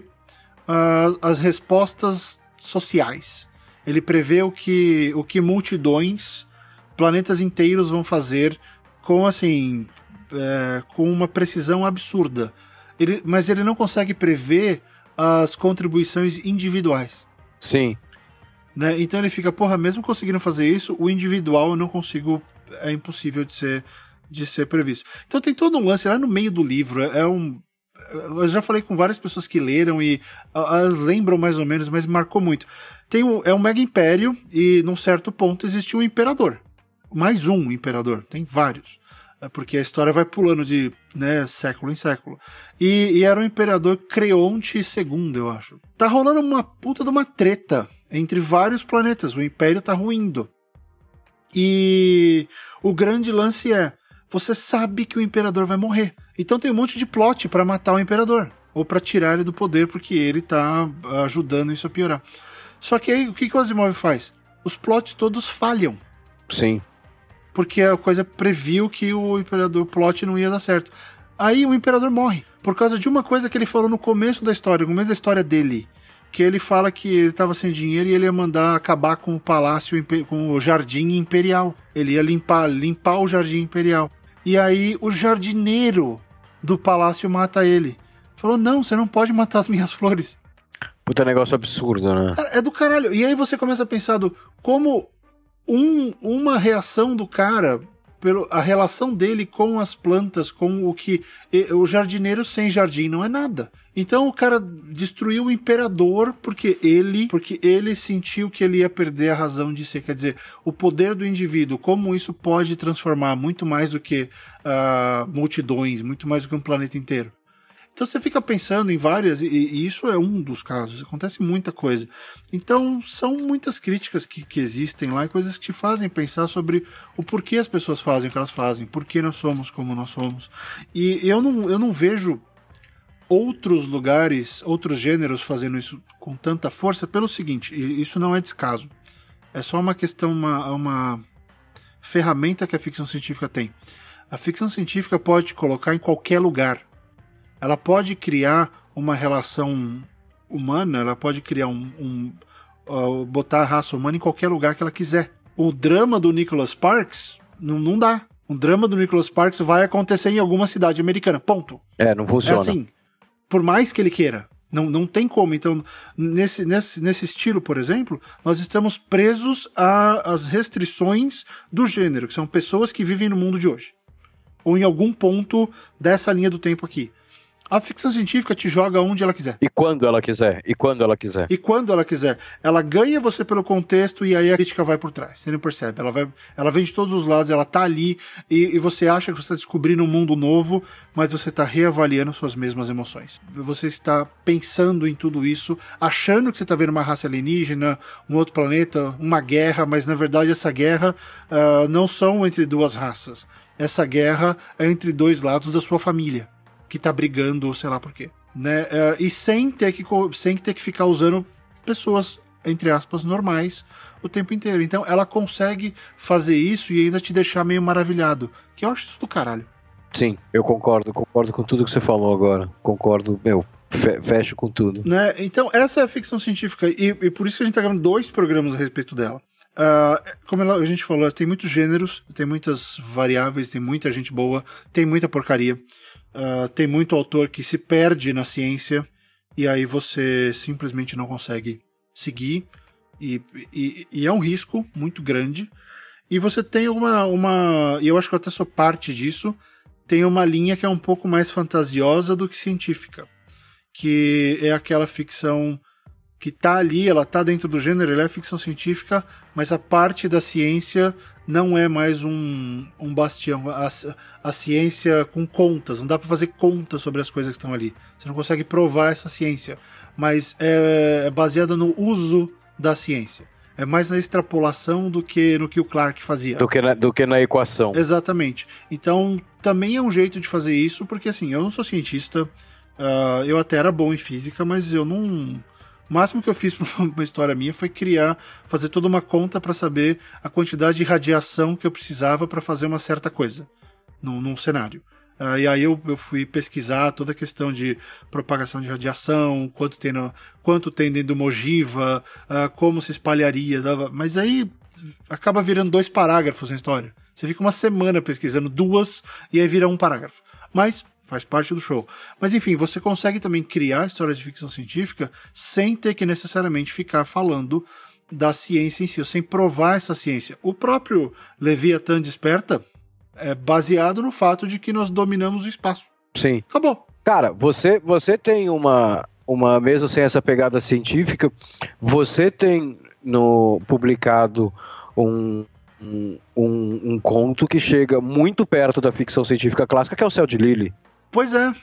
uh, as respostas sociais. Ele prevê o que, o que multidões, planetas inteiros vão fazer com assim, é, com uma precisão absurda. Ele, mas ele não consegue prever as contribuições individuais. Sim. Né? Então ele fica, porra, mesmo conseguindo fazer isso, o individual eu não consigo, é impossível de ser, de ser previsto. Então tem todo um lance lá no meio do livro, é, é um eu já falei com várias pessoas que leram e elas lembram mais ou menos, mas marcou muito. Tem um, é um mega império e num certo ponto existe um imperador. Mais um imperador, tem vários. É porque a história vai pulando de né, século em século. E, e era o imperador Creonte II, eu acho. Tá rolando uma puta de uma treta entre vários planetas. O império tá ruindo. E o grande lance é: você sabe que o imperador vai morrer. Então tem um monte de plot para matar o imperador. ou para tirar ele do poder, porque ele tá ajudando isso a piorar. Só que aí o que, que o Asimov faz? Os plots todos falham. Sim. Porque a coisa previu que o imperador o plot não ia dar certo. Aí o imperador morre. Por causa de uma coisa que ele falou no começo da história, no começo da história dele. Que ele fala que ele estava sem dinheiro e ele ia mandar acabar com o palácio, com o jardim imperial. Ele ia limpar, limpar o jardim imperial. E aí o jardineiro do palácio mata ele. Falou: Não, você não pode matar as minhas flores. Puta negócio absurdo, né? É do caralho. E aí você começa a pensar do como um, uma reação do cara pelo, a relação dele com as plantas, com o que. O jardineiro sem jardim não é nada. Então o cara destruiu o imperador porque ele, porque ele sentiu que ele ia perder a razão de ser. Quer dizer, o poder do indivíduo, como isso pode transformar muito mais do que uh, multidões, muito mais do que um planeta inteiro. Então você fica pensando em várias, e, e, isso é um dos casos, acontece muita coisa. Então são muitas críticas que, que existem lá e coisas que te fazem pensar sobre o porquê as pessoas fazem o que elas fazem, por que nós somos como nós somos. E eu não, eu não vejo outros lugares, outros gêneros fazendo isso com tanta força pelo seguinte, isso não é descaso. É só uma questão, uma, uma ferramenta que a ficção científica tem. A ficção científica pode te colocar em qualquer lugar ela pode criar uma relação humana, ela pode criar um, um uh, botar a raça humana em qualquer lugar que ela quiser. O drama do Nicholas Sparks não, não dá. O drama do Nicholas Sparks vai acontecer em alguma cidade americana. Ponto. É, não funciona. É assim. Por mais que ele queira. Não, não tem como. Então, nesse, nesse, nesse estilo, por exemplo, nós estamos presos às restrições do gênero, que são pessoas que vivem no mundo de hoje. Ou em algum ponto dessa linha do tempo aqui. A ficção científica te joga onde ela quiser. E quando ela quiser. E quando ela quiser. E quando ela quiser. Ela ganha você pelo contexto e aí a crítica vai por trás. Você não percebe. Ela, vai, ela vem de todos os lados, ela tá ali e, e você acha que você está descobrindo um mundo novo, mas você está reavaliando suas mesmas emoções. Você está pensando em tudo isso, achando que você está vendo uma raça alienígena, um outro planeta, uma guerra, mas na verdade essa guerra uh, não são entre duas raças. Essa guerra é entre dois lados da sua família que tá brigando, sei lá por quê. Né? Uh, e sem ter, que, sem ter que ficar usando pessoas, entre aspas, normais o tempo inteiro. Então ela consegue fazer isso e ainda te deixar meio maravilhado. Que eu acho isso do caralho. Sim, eu concordo, concordo com tudo que você falou agora. Concordo, meu, fecho com tudo. Né? Então, essa é a ficção científica, e, e, por isso que a gente tá gravando dois programas a respeito dela. Uh, como a gente falou, tem muitos gêneros, tem muitas variáveis, tem muita gente boa, tem muita porcaria. Uh, tem muito autor que se perde na ciência e aí você simplesmente não consegue seguir e, e, e, é um risco muito grande. E você tem uma, uma. E eu acho que eu até sou parte disso. Tem uma linha que é um pouco mais fantasiosa do que científica. Que é aquela ficção que tá ali, ela tá dentro do gênero, ela é ficção científica, mas a parte da ciência não é mais um, um bastião. A, a ciência com contas, não dá para fazer contas sobre as coisas que estão ali. Você não consegue provar essa ciência, mas é, é baseada no uso da ciência. É mais na extrapolação do que no que o Clark fazia. Do que na, do que na equação. Exatamente. Então, também é um jeito de fazer isso, porque assim, eu não sou cientista, uh, eu até era bom em física, mas eu não o máximo que eu fiz para uma história minha foi criar, fazer toda uma conta para saber a quantidade de radiação que eu precisava para fazer uma certa coisa num, num cenário. Uh, e aí eu, eu, fui pesquisar toda a questão de propagação de radiação, quanto tem, no, quanto tem dentro de uma ogiva, uh, como se espalharia. Mas aí acaba virando dois parágrafos na história. Você fica uma semana pesquisando duas e aí vira um parágrafo. Mas faz parte do show. Mas enfim, você consegue também criar histórias de ficção científica sem ter que necessariamente ficar falando da ciência em si, sem provar essa ciência. O próprio Leviathan Desperta é baseado no fato de que nós dominamos o espaço. Sim. Acabou. Cara, você, você tem uma, uma mesmo sem essa pegada científica, você tem no publicado um, um, um, um, conto que chega muito perto da ficção científica clássica, que é o Céu de Lily. Pois é.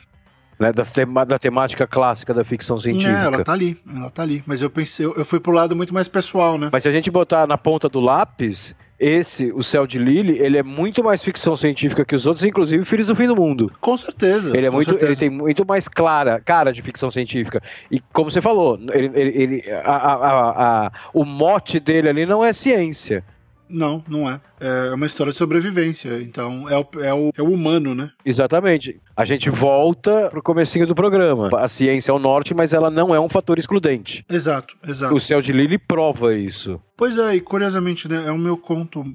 Né, da, tema, da temática clássica da ficção científica. É, ela tá ali, ela tá ali. Mas eu pensei, eu, eu fui pro lado muito mais pessoal, né? Mas se a gente botar na ponta do lápis, esse, O Céu de Lily, ele é muito mais ficção científica que os outros, inclusive Filhos do Fim do Mundo. Com certeza. Ele é muito, certeza. ele tem muito mais clara, cara de ficção científica. E como você falou, ele, ele, ele a, a, a, o mote dele ali não é ciência. Não, não é. É uma história de sobrevivência. Então, é o, é o, é o humano, né? Exatamente. A gente volta pro comecinho do programa. A ciência é o norte, mas ela não é um fator excludente. Exato, exato. O Céu de Lily prova isso. Pois é, e curiosamente, né? É o meu conto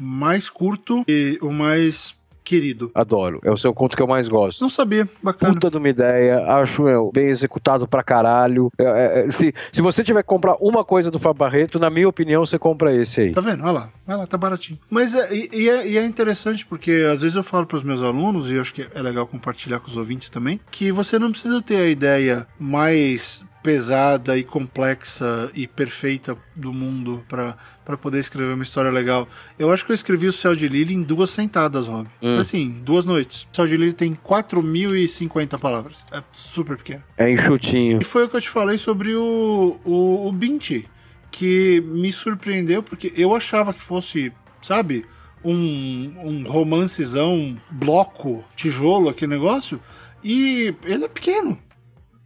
mais curto e o mais querido. Adoro. É o seu conto que eu mais gosto. Não sabia, bacana. Puta de uma ideia, acho meu, bem executado pra caralho. É, é, se, se você tiver que comprar uma coisa do Fábio Barreto, na minha opinião, você compra esse aí. Tá vendo? Olha lá, vai lá, tá baratinho. Mas é, e, é, e é interessante porque às vezes eu falo pros meus alunos, e eu acho que é legal compartilhar com os ouvintes também, que você não precisa ter a ideia mais pesada e complexa e perfeita do mundo para para poder escrever uma história legal. Eu acho que eu escrevi o Céu de Lily em duas sentadas, Rob. Hum. Assim, duas noites. O Céu de Lily tem 4.050 palavras. É super pequeno. É enxutinho. E foi o que eu te falei sobre o, o, o Binti, que me surpreendeu porque eu achava que fosse, sabe, um, um romancezão, bloco, tijolo, aquele negócio, e ele é pequeno.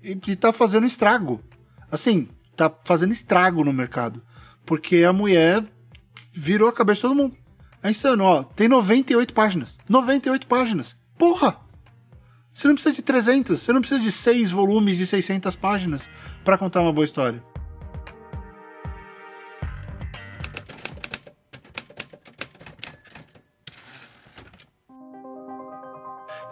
E, e tá fazendo estrago. Assim, tá fazendo estrago no mercado. Porque a mulher virou a cabeça de todo mundo. É insano, ó. Tem 98 páginas. 98 páginas. Porra! Você não precisa de 300, você não precisa de 6 volumes de 600 páginas para contar uma boa história.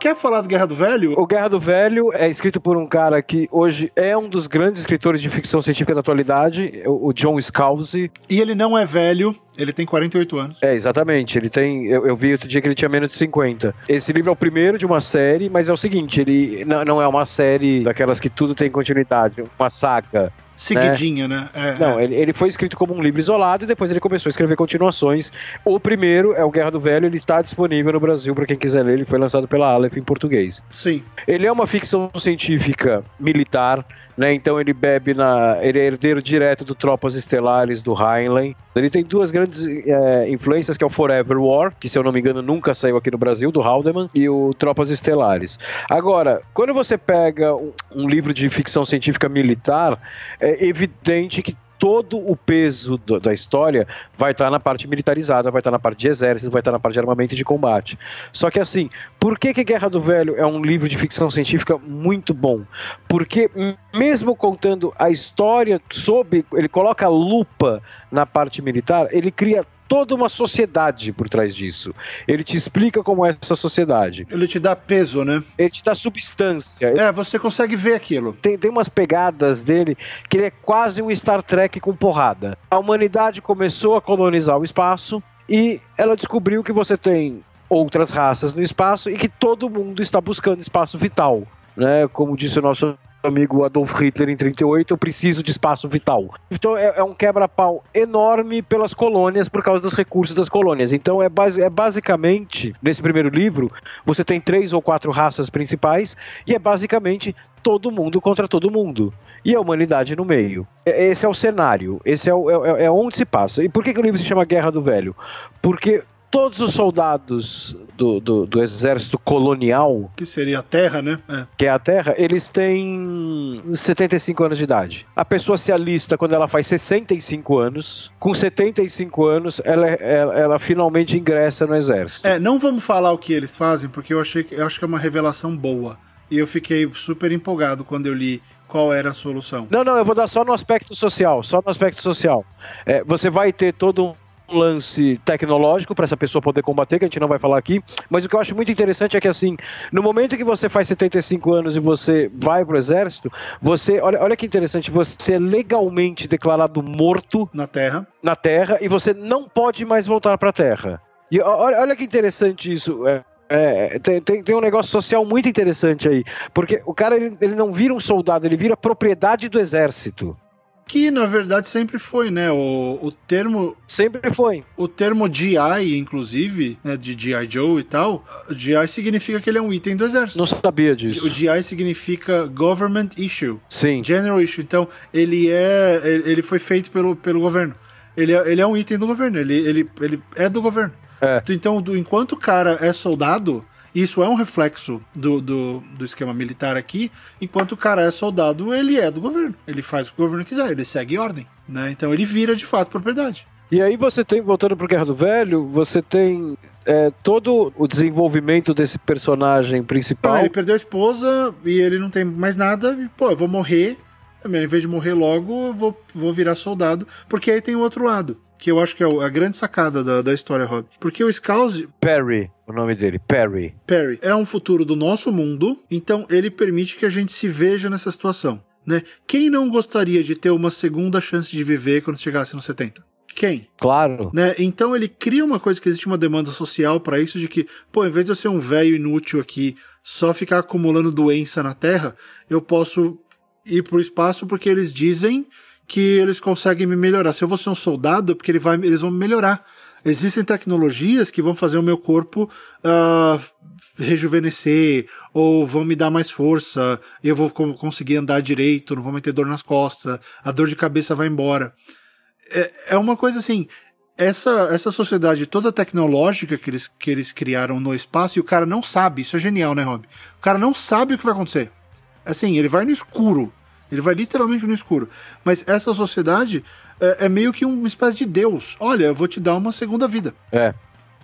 Quer falar do Guerra do Velho? O Guerra do Velho é escrito por um cara que hoje é um dos grandes escritores de ficção científica da atualidade, o John Scalzi. E ele não é velho, ele tem 48 anos. É, exatamente. Ele tem. Eu, eu, vi outro dia que ele tinha menos de 50. Esse livro é o primeiro de uma série, mas é o seguinte: ele não, não é uma série daquelas que tudo tem continuidade, uma saga. Seguidinha, né? né? É, não, é. Ele, ele foi escrito como um livro isolado e depois ele começou a escrever continuações. O primeiro é o Guerra do Velho, ele está disponível no Brasil para quem quiser ler. Ele foi lançado pela Aleph em português. Sim. Ele é uma ficção científica militar, né? Então ele bebe na. Ele é herdeiro direto do Tropas Estelares do Heinlein. Ele tem duas grandes é, influências, que é o Forever War, que se eu não me engano nunca saiu aqui no Brasil, do Haldeman, e o Tropas Estelares. Agora, quando você pega um, um livro de ficção científica militar, é evidente que todo o peso do, da história vai estar tá na parte militarizada, vai estar tá na parte de exército, vai estar tá na parte de armamento e de combate. Só que assim, por que, que Guerra do Velho é um livro de ficção científica muito bom? Porque mesmo contando a história sob, ele coloca lupa na parte militar, ele cria toda uma sociedade por trás disso. Ele te explica como é essa sociedade. Ele te dá peso, né? Ele te dá substância. É, você consegue ver aquilo. Tem, tem umas pegadas dele que ele é quase um Star Trek com porrada. A humanidade começou a colonizar o espaço e ela descobriu que você tem outras raças no espaço e que todo mundo está buscando espaço vital. Né? Como disse o nosso amigo Adolf Hitler em 38, eu preciso de espaço vital. Então é, é um quebra-pau enorme pelas colônias por causa dos recursos das colônias. Então é, base, é basicamente, nesse primeiro livro, você tem três ou quatro raças principais e é basicamente todo mundo contra todo mundo. E a humanidade no meio. Esse é o cenário, esse é, o, é, é onde se passa. E por que, que o livro se chama Guerra do Velho? Porque todos os soldados do, do, do, exército colonial. Que seria a Terra, né? É. Que é a Terra, eles têm 75 anos de idade. A pessoa se alista quando ela faz 65 anos. Com 75 anos, ela, ela, ela finalmente ingressa no exército. É, não vamos falar o que eles fazem, porque eu, achei, eu acho que é uma revelação boa. E eu fiquei super empolgado quando eu li qual era a solução. Não, não, eu vou dar só no aspecto social, só no aspecto social. É, você vai ter todo um um lance tecnológico para essa pessoa poder combater, que a gente não vai falar aqui, mas o que eu acho muito interessante é que assim, no momento que você faz 75 anos e você vai pro exército, você, olha, olha que interessante, você é legalmente declarado morto na Terra, na Terra e você não pode mais voltar para a Terra. E olha, olha que interessante isso. É, é, tem, tem, tem, um negócio social muito interessante aí. Porque o cara ele, ele não vira um soldado, ele vira propriedade do exército. Que na verdade sempre foi, né? O, o termo. Sempre foi. O termo GI, inclusive, né? De G.I. Joe e tal. GI significa que ele é um item do exército. Não sabia disso. O GI significa Government Issue. Sim. General Issue. Então, ele é. Ele foi feito pelo, pelo governo. Ele é, ele é um item do governo, ele, ele, ele é do governo. É. Então, do, enquanto o cara é soldado, isso é um reflexo do, do, do esquema militar aqui, enquanto o cara é soldado, ele é do governo. Ele faz o que o governo quiser, ele segue ordem. Né? Então ele vira de fato propriedade. E aí você tem, voltando pro Guerra do Velho, você tem é, todo o desenvolvimento desse personagem principal. Ah, ele perdeu a esposa e ele não tem mais nada. E, pô, eu vou morrer. Em vez de morrer logo, eu vou, vou virar soldado. Porque aí tem o outro lado. Que eu acho que é a grande sacada da, da história, Rob. Porque o Scouse. Perry, o nome dele, Perry. Perry é um futuro do nosso mundo, então ele permite que a gente se veja nessa situação. Né? Quem não gostaria de ter uma segunda chance de viver quando chegasse nos 70? Quem? Claro. Né? Então ele cria uma coisa que existe uma demanda social para isso de que, pô, em vez de eu ser um velho inútil aqui, só ficar acumulando doença na Terra, eu posso ir pro espaço porque eles dizem que eles conseguem me melhorar. Se eu vou ser um soldado, é porque ele vai, eles vão me melhorar. Existem tecnologias que vão fazer o meu corpo uh, rejuvenescer, ou vão me dar mais força, eu vou conseguir andar direito, não vou meter dor nas costas, a dor de cabeça vai embora é, é uma coisa assim. Essa, essa sociedade toda tecnológica que eles, que eles criaram no espaço e o cara não sabe, isso é genial, né, Rob? O cara não sabe o que vai acontecer. Assim, ele vai no escuro. Ele vai literalmente no escuro. Mas essa sociedade é, é meio que uma espécie de Deus. Olha, eu vou te dar uma segunda vida. É.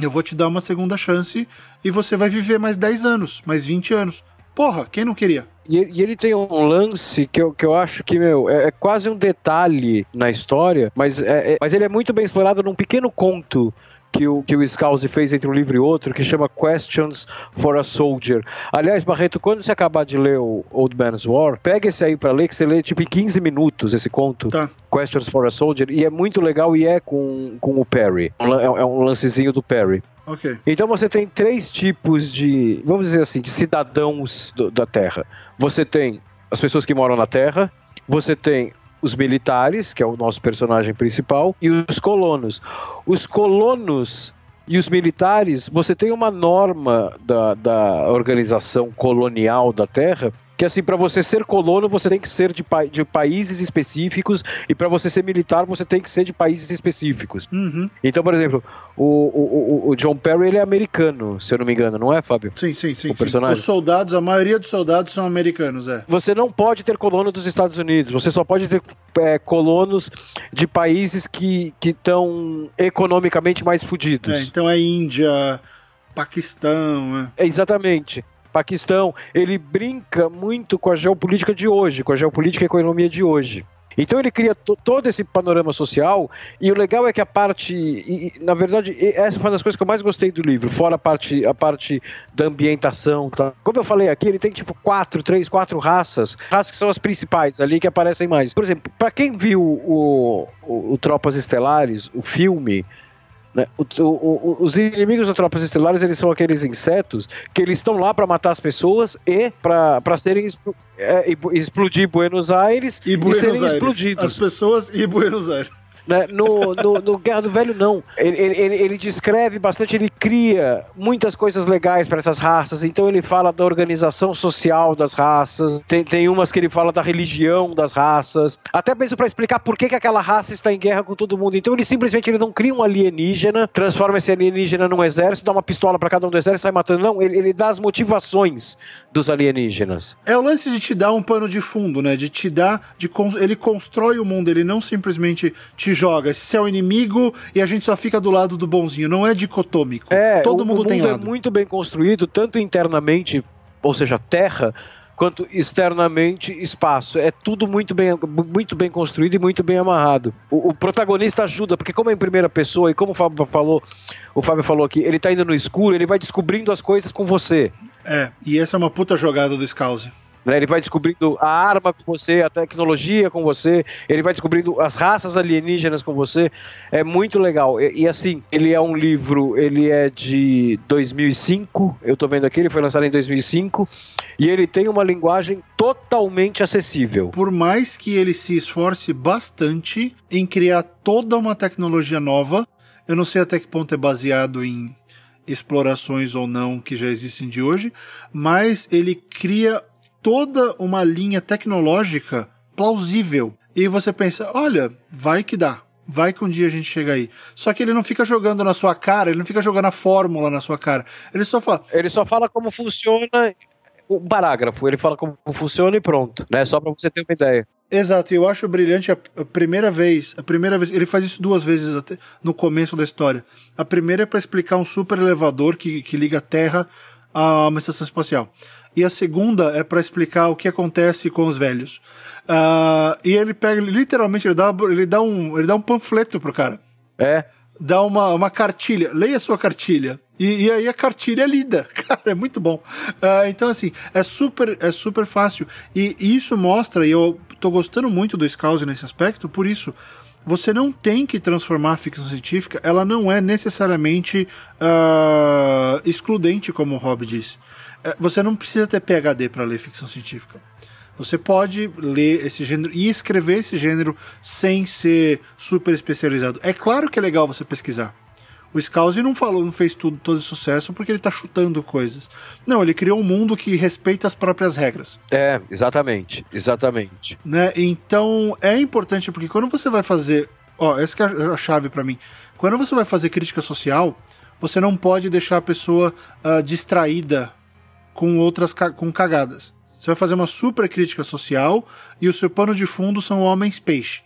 Eu vou te dar uma segunda chance e você vai viver mais 10 anos, mais 20 anos. Porra, quem não queria? E, ele tem um lance que eu, que eu acho que, meu, é, é quase um detalhe na história, mas, é, é, mas ele é muito bem explorado num pequeno conto que o, que o Scouse fez entre um livro e outro, que chama Questions for a Soldier. Aliás, Barreto, quando você acabar de ler o Old Man's War, pega esse aí para ler, que você lê tipo em 15 minutos esse conto. Tá. Questions for a Soldier, e é muito legal e é com, com o Perry. É, é um lancezinho do Perry. Okay. Então você tem três tipos de, vamos dizer assim, de cidadãos do, da Terra. Você tem as pessoas que moram na Terra, você tem os militares, que é o nosso personagem principal, e os colonos. Os colonos e os militares, você tem uma norma da, da organização colonial da Terra que assim, para você ser colono, você tem que ser de, pa de países específicos, e para você ser militar, você tem que ser de países específicos. Uhum. Então, por exemplo, o, o, o, John Perry ele é americano, se eu não me engano, não é, Fábio? Sim, sim, sim. O personagem. Os soldados, a maioria dos soldados são americanos, é. Você não pode ter colono dos Estados Unidos, você só pode ter é, colonos de países que estão economicamente mais fodidos. É, então é Índia, Paquistão. É, exatamente. Paquistão, ele brinca muito com a geopolítica de hoje, com a geopolítica e economia de hoje. Então ele cria todo esse panorama social e o legal é que a parte, e, na verdade, essa foi uma das coisas que eu mais gostei do livro, fora a parte, a parte da ambientação, tá? Como eu falei aqui, ele tem tipo quatro, três, quatro raças, raças que são as principais ali que aparecem mais. Por exemplo, para quem viu o, o, o Tropas Estelares, o filme, né? O, o, os inimigos das tropas estelares eles são aqueles insetos que eles estão lá para matar as pessoas e para serem é, explodir Buenos Aires e, Buenos e serem Aires. explodidos. As pessoas e Buenos Aires. Né? No, no, no, Guerra do Velho, não. Ele, ele, ele, descreve bastante, ele cria muitas coisas legais para essas raças. Então, ele fala da organização social das raças, tem, tem umas que ele fala da religião das raças, até mesmo para explicar por que, que aquela raça está em guerra com todo mundo. Então, ele simplesmente ele não cria um alienígena, transforma esse alienígena num exército, dá uma pistola para cada um do exército e sai matando. Não, ele, ele dá as motivações dos alienígenas. É o lance de te dar um pano de fundo, né? De te dar. De, ele constrói o mundo, ele não simplesmente te joga. Esse é o inimigo e a gente só fica do lado do bonzinho. Não é dicotômico. É, Todo o, mundo o tem mundo lado. é muito bem construído, tanto internamente, ou seja, terra, quanto externamente espaço. É tudo muito bem, muito bem construído e muito bem amarrado. O, o, protagonista ajuda, porque como é em primeira pessoa e como o Fábio falou, o Fábio falou aqui, ele tá indo no escuro, ele vai descobrindo as coisas com você. É, e essa é uma puta jogada do Scouse. Né? Ele vai descobrindo a arma com você, a tecnologia com você, ele vai descobrindo as raças alienígenas com você. É muito legal. E, e, assim, ele é um livro, ele é de 2005, eu tô vendo aqui, ele foi lançado em 2005, e ele tem uma linguagem totalmente acessível. Por mais que ele se esforce bastante em criar toda uma tecnologia nova, eu não sei até que ponto é baseado em explorações ou não que já existem de hoje, mas ele cria toda uma linha tecnológica plausível. E você pensa, olha, vai que dá. Vai que um dia a gente chega aí. Só que ele não fica jogando na sua cara, ele não fica jogando a fórmula na sua cara. Ele só fala. Ele só fala como funciona um parágrafo. Ele fala como funciona e pronto, né? Só para você ter uma ideia. Exato, eu acho brilhante a, a, primeira vez, a primeira vez, ele faz isso duas vezes até no começo da história. A primeira é para explicar um super elevador que, que liga a Terra a uma estação espacial. E a segunda é para explicar o que acontece com os velhos. Uh, e ele pega, literalmente, ele dá, ele dá um, ele dá um panfleto pro cara. É. Dá uma, uma cartilha. Leia a sua cartilha. E, e aí a cartilha é lida. Cara, é muito bom. Uh, então, assim, é super, é super fácil. E, e isso mostra, e eu tô gostando muito do Scouse nesse aspecto, por isso você não tem que transformar a ficção científica, ela não é necessariamente uh, excludente, como o Rob disse. Uh, você não precisa ter PhD para ler ficção científica. Você pode ler esse gênero e escrever esse gênero sem ser super especializado. É claro que é legal você pesquisar. O Scouse não falou, não fez tudo todo sucesso porque ele está chutando coisas. Não, ele criou um mundo que respeita as próprias regras. É, exatamente, exatamente. Né? Então é importante porque quando você vai fazer, ó, essa é a chave para mim. Quando você vai fazer crítica social, você não pode deixar a pessoa uh, distraída com outras com cagadas. Você vai fazer uma super crítica social e o seu pano de fundo são homens peixe.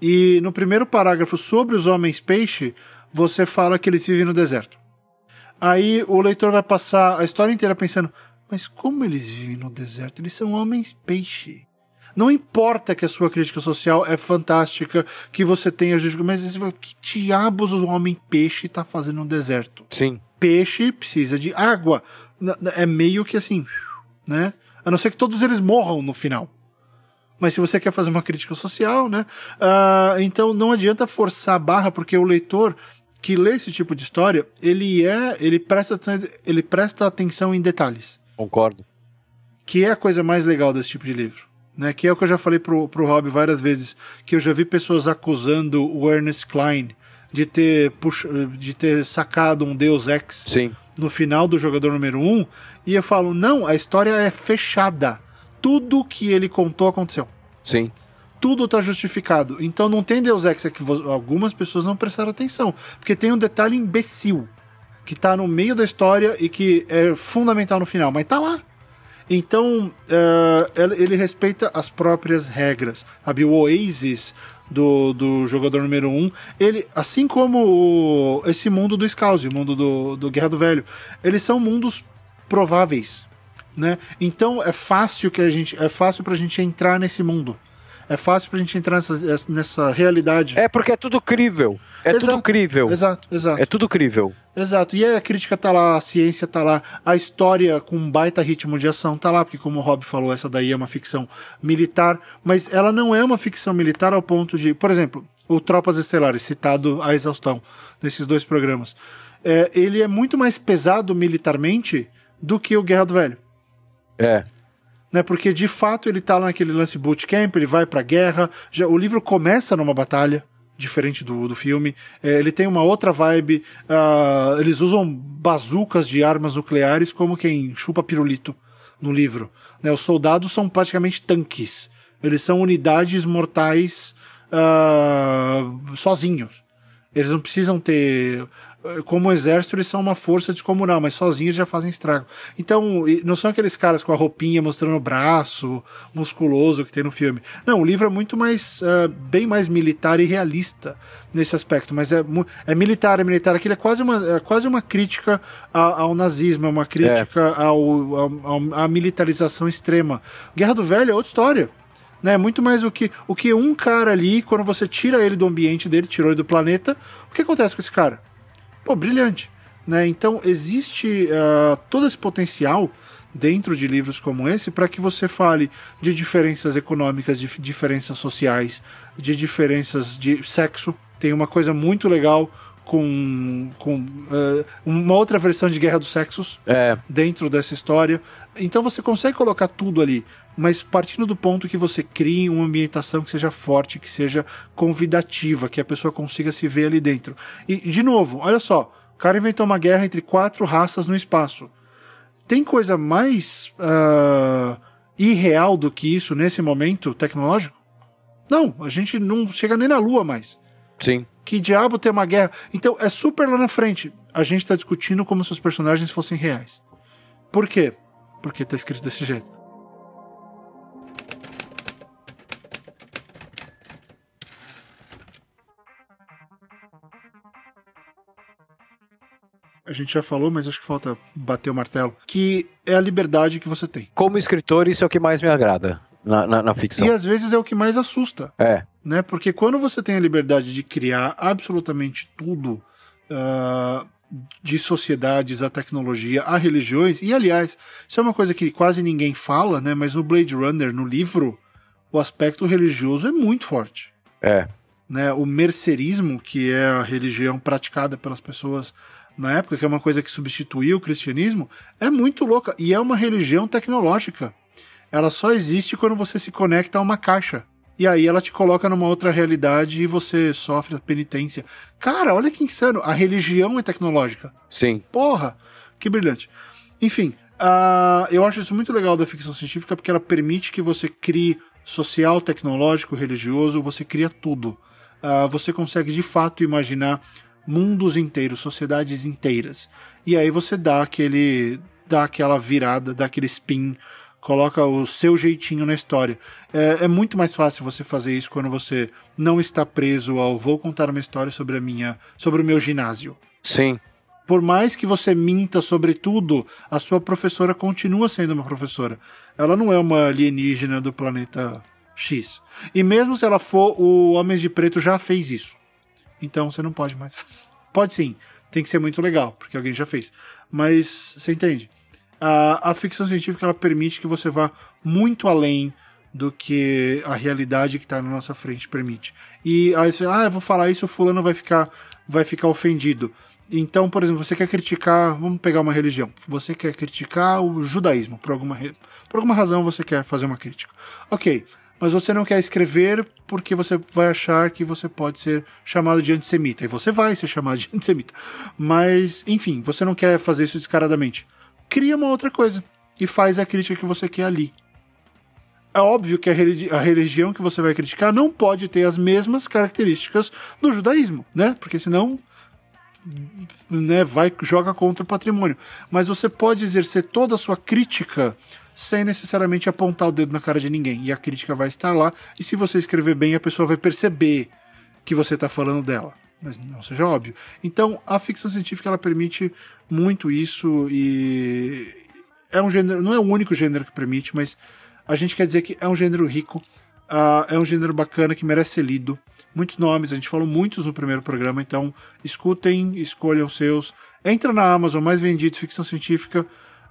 E no primeiro parágrafo sobre os homens peixe, você fala que eles vivem no deserto. Aí o leitor vai passar a história inteira pensando: mas como eles vivem no deserto? Eles são homens peixe. Não importa que a sua crítica social é fantástica, que você tenha mas que diabos o homem peixe está fazendo no deserto? Sim. Peixe precisa de água. É meio que assim, né? A não ser que todos eles morram no final. Mas se você quer fazer uma crítica social, né? Uh, então não adianta forçar a barra, porque o leitor que lê esse tipo de história, ele é, ele presta, ele presta atenção em detalhes. Concordo. Que é a coisa mais legal desse tipo de livro. Né, que é o que eu já falei pro, pro Rob várias vezes, que eu já vi pessoas acusando o Ernest Klein de ter, puxa, de ter sacado um Deus Ex Sim. no final do jogador número 1, um, e eu falo, não, a história é fechada. Tudo que ele contou aconteceu. Sim tudo está justificado. Então não tem Deus Ex é que algumas pessoas não prestaram atenção. Porque tem um detalhe imbecil que está no meio da história e que é fundamental no final, mas está lá. Então uh, ele respeita as próprias regras. Sabe? O Oasis do, do jogador número 1, um, ele, assim como o, esse mundo do Scouse, o mundo do, do Guerra do Velho, eles são mundos prováveis. Né? Então é fácil que a gente é fácil pra gente entrar nesse mundo. É fácil pra gente entrar nessa, nessa realidade. É porque é tudo crível. É exato, tudo crível. Exato, exato. É tudo crível. Exato. E aí a crítica tá lá, a ciência tá lá, a história com um baita ritmo de ação tá lá, porque como o Rob falou, essa daí é uma ficção militar, mas ela não é uma ficção militar ao ponto de, por exemplo, o Tropas Estelares, citado à exaustão nesses dois programas. É, ele é muito mais pesado militarmente do que o Guerra do Velho. É né? Porque de fato ele tá lá naquele lance bootcamp, ele vai pra guerra. Já, o livro começa numa batalha, diferente do, do filme. É, ele tem uma outra vibe. Uh, eles usam bazucas de armas nucleares como quem chupa pirulito no livro. Né? Os soldados são praticamente tanques. Eles são unidades mortais uh, sozinhos. Eles não precisam ter como exército eles são uma força descomunal, mas sozinhos já fazem estrago. Então, não são aqueles caras com a roupinha mostrando o braço musculoso que tem no filme. Não, o livro é muito mais, uh, bem mais militar e realista nesse aspecto, mas é, é militar, é militar. Aquilo é quase uma, é quase uma crítica ao, ao nazismo, é uma crítica é. Ao, ao, à militarização extrema. Guerra do Velho é outra história né? Muito mais o que o que um cara ali, quando você tira ele do ambiente dele, tirou ele do planeta, o que acontece com esse cara? Pô, brilhante. Né? Então existe uh, todo esse potencial dentro de livros como esse para que você fale de diferenças econômicas, de diferenças sociais, de diferenças de sexo. Tem uma coisa muito legal com, com uh, uma outra versão de Guerra dos Sexos é. dentro dessa história. Então você consegue colocar tudo ali, mas partindo do ponto que você crie uma ambientação que seja forte, que seja convidativa, que a pessoa consiga se ver ali dentro. E, de novo, olha só, o cara inventou uma guerra entre quatro raças no espaço. Tem coisa mais uh, irreal do que isso nesse momento tecnológico? Não, a gente não chega nem na Lua mais. Sim. Que diabo tem uma guerra? Então é super lá na frente. A gente tá discutindo como se os personagens fossem reais. Por quê? Porque tá escrito desse jeito. A gente já falou, mas acho que falta bater o martelo, que é a liberdade que você tem. Como escritor, isso é o que mais me agrada na, na, na ficção. E às vezes é o que mais assusta. É. Né? Porque quando você tem a liberdade de criar absolutamente tudo, uh, de sociedades a tecnologia, a religiões, e aliás, isso é uma coisa que quase ninguém fala, né? Mas no Blade Runner, no livro, o aspecto religioso é muito forte. É. Né? O mercerismo, que é a religião praticada pelas pessoas na época, que é uma coisa que substituiu o cristianismo, é muito louca. E é uma religião tecnológica. Ela só existe quando você se conecta a uma caixa. E aí ela te coloca numa outra realidade e você sofre a penitência. Cara, olha que insano. A religião é tecnológica. Sim. Porra, que brilhante. Enfim, uh, eu acho isso muito legal da ficção científica porque ela permite que você crie social, tecnológico, religioso, você cria tudo. Uh, você consegue de fato imaginar mundos inteiros, sociedades inteiras. E aí você dá aquele dá aquela virada, dá aquele spin, coloca o seu jeitinho na história. É, é, muito mais fácil você fazer isso quando você não está preso ao vou contar uma história sobre a minha, sobre o meu ginásio. Sim. Por mais que você minta sobre tudo, a sua professora continua sendo uma professora. Ela não é uma alienígena do planeta X. E mesmo se ela for, o Homens de Preto já fez isso. Então você não pode mais fazer. Pode sim, tem que ser muito legal, porque alguém já fez. Mas você entende? A, a ficção científica ela permite que você vá muito além do que a realidade que está na nossa frente permite. E aí você, ah, eu vou falar isso, o fulano vai ficar, vai ficar ofendido. Então, por exemplo, você quer criticar, vamos pegar uma religião, você quer criticar o judaísmo, por alguma, por alguma razão você quer fazer uma crítica. Ok, mas você não quer escrever porque você vai achar que você pode ser chamado de antissemita. E você vai ser chamado de antissemita. Mas, enfim, você não quer fazer isso descaradamente. Cria uma outra coisa e faz a crítica que você quer ali. É óbvio que a, religi a religião que você vai criticar não pode ter as mesmas características do judaísmo, né? Porque senão né, vai joga contra o patrimônio. Mas você pode exercer toda a sua crítica sem necessariamente apontar o dedo na cara de ninguém. E a crítica vai estar lá, e se você escrever bem, a pessoa vai perceber que você está falando dela. Mas não seja óbvio. Então, a ficção científica ela permite muito isso e é um gênero, não é o único gênero que permite, mas a gente quer dizer que é um gênero rico, uh, é um gênero bacana que merece ser lido. Muitos nomes, a gente falou muitos no primeiro programa, então escutem, escolham seus. Entra na Amazon, mais vendido, ficção científica.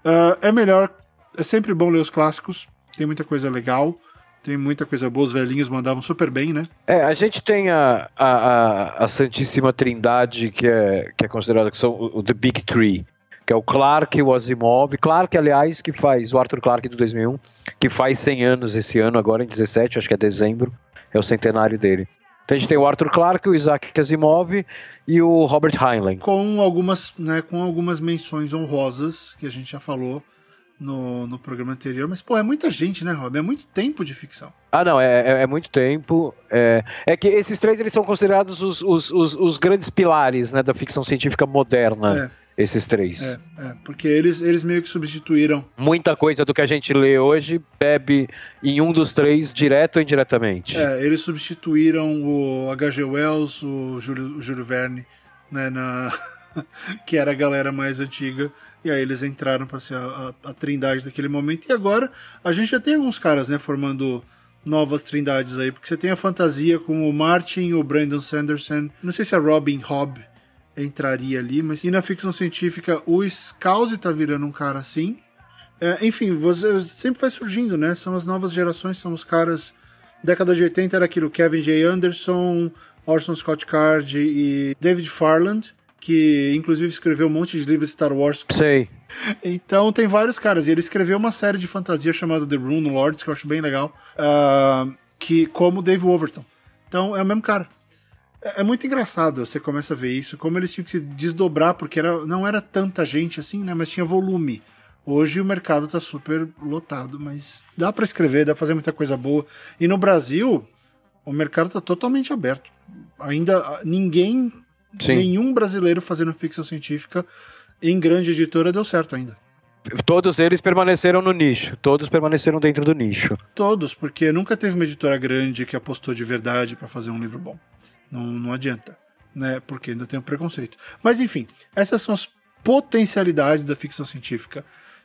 Uh, é melhor é sempre bom ler os clássicos, tem muita coisa legal. Tem muita coisa boa, os velhinhos mandavam super bem, né? É, a gente tem a, a, a Santíssima Trindade, que é, que é considerada que são o, o The Big Three, que é o Clark, o Asimov, Clark, aliás, que faz, o Arthur Clarke do 2001, que faz 100 anos esse ano, agora em 17, acho que é dezembro, é o centenário dele. Então a gente tem o Arthur Clarke, o Isaac Asimov e o Robert Heinlein. Com algumas, né, com algumas menções honrosas, que a gente já falou, no, no programa anterior, mas, pô, é muita gente, né, Rob? É muito tempo de ficção. Ah, não, é, é, é muito tempo. É, é, que esses três eles são considerados os, os, os, os grandes pilares né, da ficção científica moderna. É. Esses três. É, é, porque eles, eles meio que substituíram. Muita coisa do que a gente lê hoje bebe em um dos três, direto ou indiretamente. É, eles substituíram o H.G. Wells, o Júlio, o Júlio Verne, né, na... que era a galera mais antiga e aí eles entraram para ser a, a, a, trindade daquele momento. E agora a gente já tem alguns caras, né, formando novas trindades aí, porque você tem a fantasia com o Martin, o Brandon Sanderson, não sei se a Robin Hobb entraria ali, mas e na ficção científica o Scouse tá virando um cara assim. É, enfim, você sempre vai surgindo, né? São as novas gerações, são os caras. Década de 80 era aquilo, Kevin J. Anderson, Orson Scott Card e David Farland que inclusive escreveu um monte de livros de Star Wars. Sei. Então tem vários caras. E ele escreveu uma série de fantasia chamada The Rune Lords, que eu acho bem legal, uh, que como Dave Overton. Então é o mesmo cara. É, é, muito engraçado, você começa a ver isso, como eles tinham que se desdobrar, porque era, não era tanta gente assim, né? Mas tinha volume. Hoje o mercado tá super lotado, mas dá para escrever, dá pra fazer muita coisa boa. E no Brasil, o mercado tá totalmente aberto Ainda ninguém, Sim. nenhum brasileiro fazendo ficção científica em grande editora deu certo ainda. Todos eles permaneceram no nicho. Todos permaneceram dentro do nicho. Todos, porque nunca teve uma editora grande que apostou de verdade para fazer um livro bom. Não, não adianta, né? Porque ainda tem um preconceito. Mas enfim, essas são as potencialidades da ficção científica.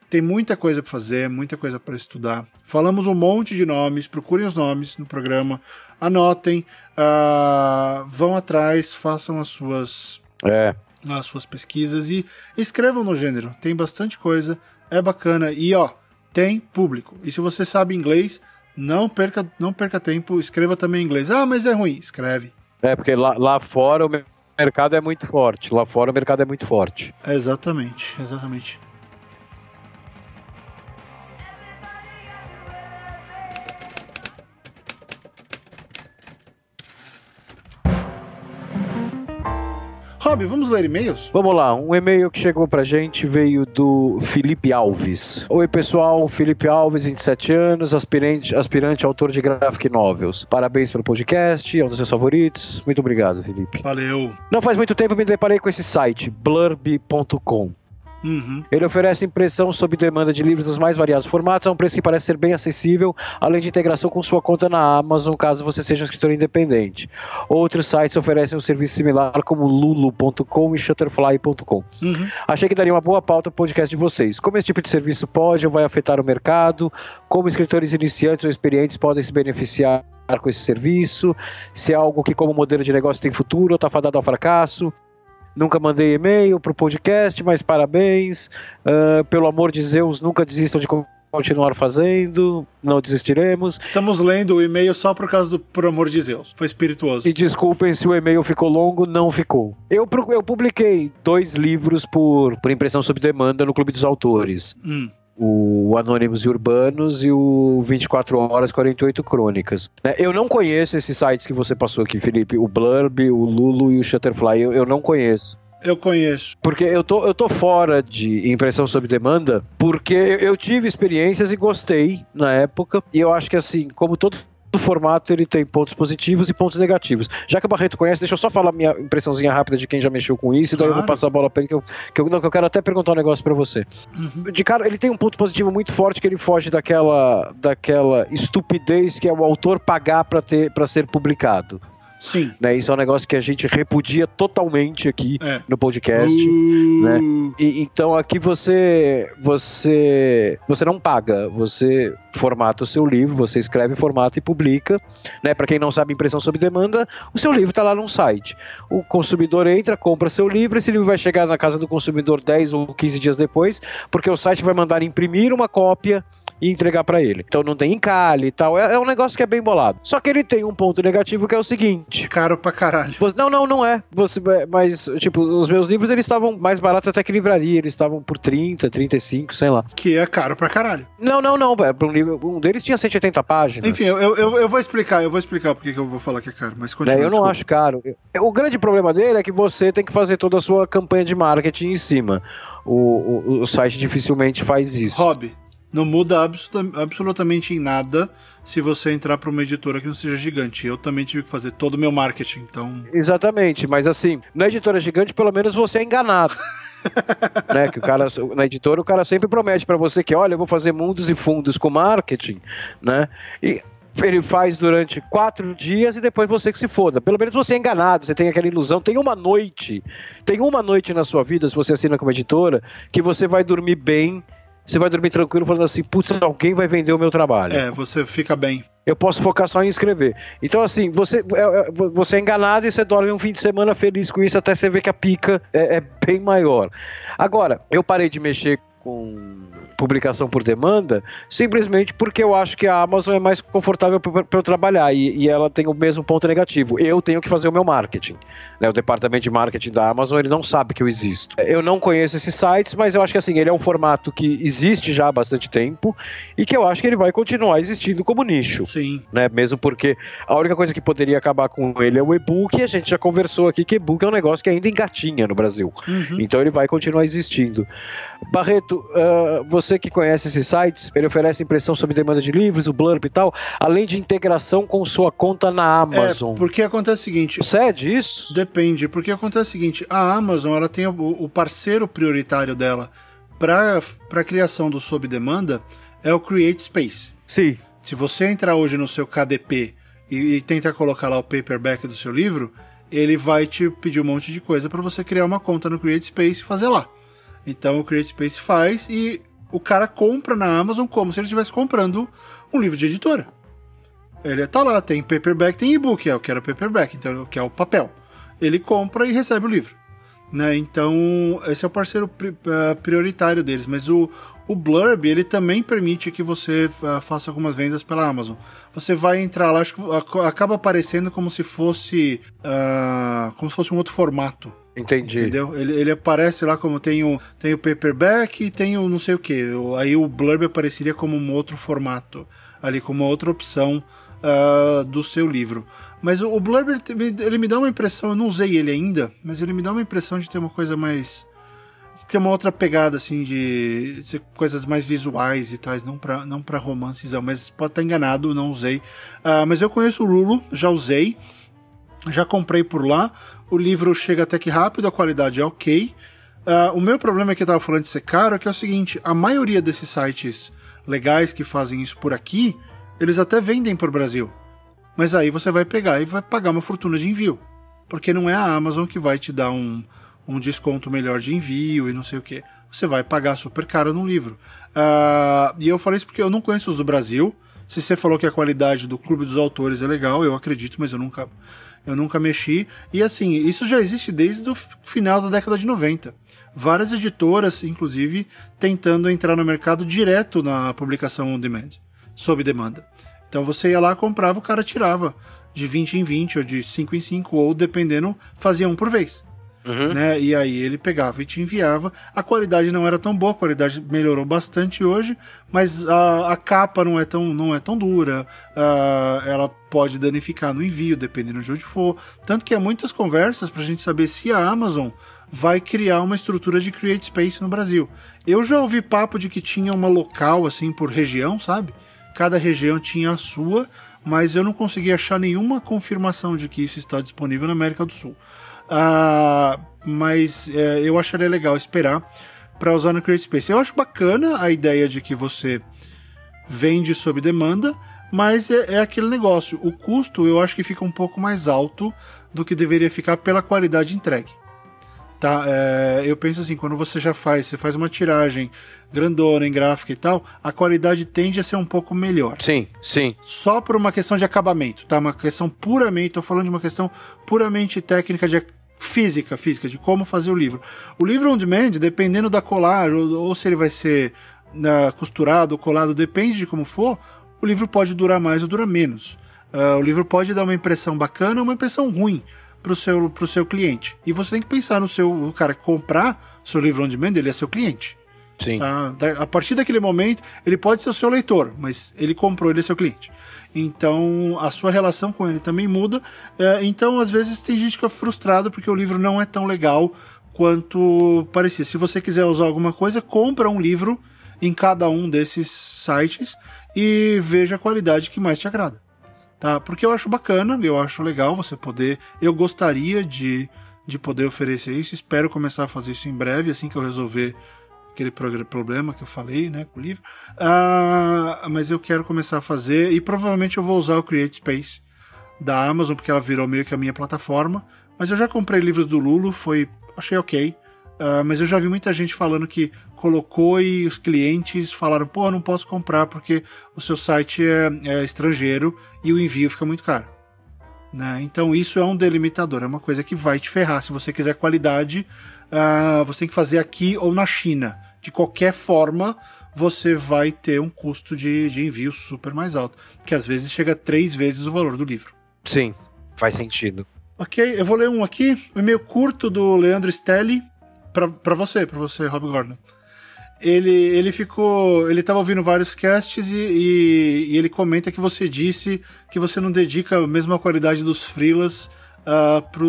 Tem muita coisa para fazer, muita coisa para estudar. Falamos um monte de nomes, procurem os nomes no programa, anotem, uh, vão atrás, façam as suas É. as suas pesquisas e escrevam no gênero. Tem bastante coisa, é bacana e ó, tem público. E se você sabe inglês, não perca, não perca tempo, escreva também em inglês. Ah, mas é ruim, escreve. É, porque lá, lá fora o mercado é muito forte. Lá fora o mercado é muito forte. Exatamente, exatamente. Vamos ler e-mails? Vamos lá, um e-mail que chegou pra gente veio do Felipe Alves. Oi, pessoal, Felipe Alves, 27 anos, aspirante, aspirante autor de graphic novels. Parabéns pelo podcast, é um dos seus favoritos. Muito obrigado, Felipe. Valeu. Não faz muito tempo me deparei com esse site, blurb.com. Uhum. Ele oferece impressão sob demanda de livros dos mais variados formatos a um preço que parece ser bem acessível, além de integração com sua conta na Amazon, caso você seja um escritor independente. Outros sites oferecem um serviço similar, como lulu.com e shutterfly.com. Uhum. Achei que daria uma boa pauta para o podcast de vocês. Como esse tipo de serviço pode ou vai afetar o mercado? Como escritores iniciantes ou experientes podem se beneficiar com esse serviço? Se é algo que, como modelo de negócio, tem futuro ou está fadado ao fracasso? Nunca mandei e-mail para o podcast, mas parabéns. Uh, pelo amor de Zeus, nunca desistam de continuar fazendo. Não desistiremos. Estamos lendo o e-mail só por causa do Por Amor de Zeus. Foi espirituoso. E desculpem se o e-mail ficou longo, não ficou. Eu, eu publiquei dois livros por, por impressão sob demanda no Clube dos Autores. Hum. O Anônimos e Urbanos e o 24 Horas 48 Crônicas. Né, Eu não conheço esses sites que você passou aqui, Felipe. O Blurb, o Lulu e o Shutterfly. Eu, eu não conheço. Eu conheço. Porque eu tô, eu tô fora de impressão sob demanda, porque eu, eu tive experiências e gostei na época. E eu acho que assim, como todo formato ele tem pontos positivos e pontos negativos. Já que o Barreto conhece, deixa eu só falar minha impressãozinha rápida de quem já mexeu com isso, e daí eu vou Claro. passar a bola pra ele, que eu, que eu, não, que eu quero até perguntar um negócio pra você. Uhum. De cara, ele tem um ponto positivo muito forte que ele foge daquela, daquela estupidez que é o autor pagar para ser publicado. Sim. Né? Isso é um negócio que a gente repudia totalmente aqui É. no podcast. Uh, né? E, então aqui você você você não paga, você formata o seu livro, você escreve, formata e publica, né? Para quem não sabe impressão sob demanda, o seu livro está lá num site. O consumidor entra, compra seu livro, esse livro vai chegar na casa do consumidor 10 ou 15 dias depois, porque o site vai mandar imprimir uma cópia e entregar para ele. Então não tem encalhe e tal. É, é um negócio que é bem bolado. Só que ele tem um ponto negativo que é o seguinte: Caro pra caralho. você- Não, não, não é. Você, mas, tipo, os meus livros eles estavam mais baratos até que livraria. Eles estavam por 30, 35, sei lá. Que é caro pra caralho. Não, não, não. pra Um, livro, um deles tinha 180 páginas. Enfim, eu, eu, eu vou explicar, eu vou explicar porque que eu vou falar que é caro, mas continua. eu não desculpa. acho caro. O grande problema dele é que você tem que fazer toda a sua campanha de marketing em cima. O, o, o site dificilmente faz isso. Hobby. Não muda absoluta- absolutamente em nada se você entrar pra uma editora que não seja gigante. Eu também tive que fazer todo o meu marketing, então. Exatamente, mas assim, na editora gigante, pelo menos você é enganado. né, que o cara, na editora, o cara sempre promete pra você que, olha, eu vou fazer mundos e fundos com marketing, né? E ele faz durante quatro dias e depois você que se foda. Pelo menos você é enganado, você tem aquela ilusão. Tem uma noite, tem uma noite na sua vida, se você assina como editora, que você vai dormir bem, você vai dormir tranquilo, falando assim, putz, alguém vai vender o meu trabalho É, você fica bem. eu posso focar só em escrever. Então, assim, você é, é, você é enganado e você dorme um fim de semana feliz com isso até você ver que a pica é, é bem maior. Agora, eu parei de mexer com publicação por demanda simplesmente porque eu acho que a Amazon é mais confortável para eu trabalhar e, e ela tem o mesmo ponto negativo. Eu tenho que fazer o meu marketing. né? O departamento de marketing da Amazon ele não sabe que eu existo. Eu não conheço esses sites, mas eu acho que assim ele é um formato que existe já há bastante tempo e que eu acho que ele vai continuar existindo como nicho Sim. né? Mesmo porque a única coisa que poderia acabar com ele é o e-book, e a gente já conversou aqui que e-book é um negócio que ainda engatinha no Brasil. Uhum. Então ele vai continuar existindo. Barreto, ah, você que conhece esses sites, ele oferece impressão sob demanda de livros, o Blurb e tal, além de integração com sua conta na Amazon. É, porque acontece o seguinte... Cede isso? Depende, porque acontece o seguinte, a Amazon, ela tem o, o parceiro prioritário dela para a criação do sob demanda é o Create Space. Sim. Se você entrar hoje no seu KDP e, e tentar colocar lá o paperback do seu livro, ele vai te pedir um monte de coisa para você criar uma conta no Create Space e fazer lá. Então o Create Space faz e o cara compra na Amazon como se ele estivesse comprando um livro de editora. Ele tá lá, tem paperback, tem e-book, é o que era paperback, então que é o papel. Ele compra e recebe o livro. Né? Então, esse é o parceiro eh, prioritário deles, mas o, o Blurb, ele também permite que você uh, faça algumas vendas pela Amazon. Você vai entrar lá, acho que acaba aparecendo como se fosse uh, como se fosse um outro formato. Entendi. Entendeu? Ele, ele aparece lá como tem o, tem o paperback e tem o não sei o que. Aí o Blurb apareceria como um outro formato, ali como outra opção uh, do seu livro. Mas o, o Blurb, ele, ele me dá uma impressão, eu não usei ele ainda, mas ele me dá uma impressão de ter uma coisa mais tem uma outra pegada, assim, de ser coisas mais visuais e tais, não pra, não pra romances, mas pode estar enganado, não usei. Uh, mas eu conheço o Lulu, já usei, já comprei por lá. O livro chega até que rápido, a qualidade é ok. Uh, o meu problema é que eu tava falando de ser caro é que é o seguinte: a maioria desses sites legais que fazem isso por aqui, eles até vendem por Brasil. Mas aí você vai pegar e vai pagar uma fortuna de envio. Porque não é a Amazon que vai te dar um, um desconto melhor de envio e não sei o que. Você vai pagar super caro no livro. Uh, e eu falei isso porque eu não conheço os do Brasil. Se você falou que a qualidade do Clube dos Autores é legal, eu acredito, mas eu nunca, eu nunca mexi. E assim, isso já existe desde o final da década de 90. Várias editoras, inclusive, tentando entrar no mercado direto na publicação on demand, sob demanda. Então você ia lá, comprava, o cara tirava de 20 em 20, ou de 5 em 5, ou dependendo, fazia um por vez. Uhum. Né? E aí ele pegava e te enviava. A qualidade não era tão boa, a qualidade melhorou bastante hoje, mas a, a capa não é tão, não é tão dura. Uh, ela pode danificar no envio, dependendo de onde for. Tanto que há muitas conversas para a gente saber se a Amazon vai criar uma estrutura de Create Space no Brasil. Eu já ouvi papo de que tinha uma local assim por região, sabe? Cada região tinha a sua, mas eu não consegui achar nenhuma confirmação de que isso está disponível na América do Sul. Uh, mas é, eu acharia legal esperar para usar no CreateSpace. Eu acho bacana a ideia de que você vende sob demanda, mas é, é, aquele negócio. O custo eu acho que fica um pouco mais alto do que deveria ficar pela qualidade entregue. Tá? É, eu penso assim, quando você já faz, você faz uma tiragem grandona em gráfica e tal, a qualidade tende a ser um pouco melhor. Sim, sim. Só por uma questão de acabamento, tá? Uma questão puramente, tô falando de uma questão puramente técnica de física, física, de como fazer o livro. O livro on demand, dependendo da colar, ou, ou se ele vai ser uh, costurado ou colado, depende de como for, o livro pode durar mais ou durar menos. Uh, o livro pode dar uma impressão bacana ou uma impressão ruim para o seu, pro seu cliente. E você tem que pensar no seu o cara comprar seu livro on demand, ele é seu cliente. Sim. Tá? A partir daquele momento, ele pode ser o seu leitor, mas ele comprou, ele é seu cliente. Então a sua relação com ele também muda. É, então, às vezes, tem gente que fica frustrado porque o livro não é tão legal quanto parecia. Se você quiser usar alguma coisa, compra um livro em cada um desses sites e veja a qualidade que mais te agrada. Tá? Porque eu acho bacana, eu acho legal você poder. Eu gostaria de, de poder oferecer isso. Espero começar a fazer isso em breve, assim que eu resolver aquele problema que eu falei, né, com o livro. Uh, mas eu quero começar a fazer e provavelmente eu vou usar o Create Space da Amazon, porque ela virou meio que a minha plataforma. Mas eu já comprei livros do Lulo, foi. achei ok. Uh, mas eu já vi muita gente falando que colocou e os clientes falaram: pô, não posso comprar porque o seu site é, é estrangeiro e o envio fica muito caro. Né? Então isso é um delimitador, é uma coisa que vai te ferrar. Se você quiser qualidade, uh, você tem que fazer aqui ou na China de qualquer forma você vai ter um custo de, de envio super mais alto, que às vezes chega a três vezes o valor do livro. Sim, faz sentido. Ok, eu vou ler um aqui, um e-mail curto do Leandro Stelli, para você, para você, Rob Gordon. Ele, ele ficou. Ele estava ouvindo vários casts e, e, e, ele comenta que você disse que você não dedica a mesma qualidade dos freelas uh, pro,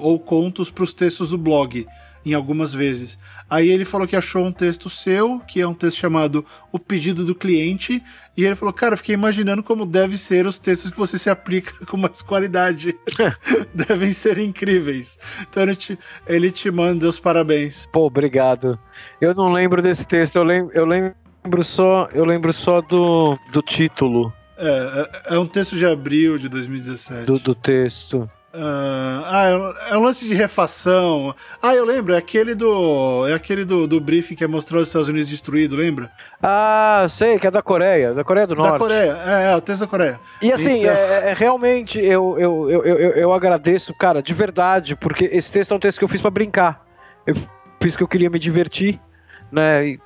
ou contos para os textos do blog. Em algumas vezes. Aí ele falou que achou um texto seu, que é um texto chamado O Pedido do Cliente, e ele falou, cara, fiquei imaginando como deve ser os textos que você se aplica com mais qualidade. Devem ser incríveis. Então ele te, ele te manda os parabéns. Pô, obrigado. Eu não lembro desse texto, eu lembro, eu lembro só, eu lembro só do, do título. É, é, é um texto de abril de 2017. Do, do texto. Uh, ah, é um lance de refação. Ah, eu lembro, é aquele do. É aquele do, do briefing que mostrou os Estados Unidos destruído, lembra? Ah, sei, que é da Coreia, da Coreia do Norte. Da Coreia, é, é o texto da Coreia. E assim, então... é, é, realmente, eu, eu, eu, eu, eu agradeço, cara, de verdade, porque esse texto é um texto que eu fiz para brincar. Eu fiz que eu queria me divertir, né? E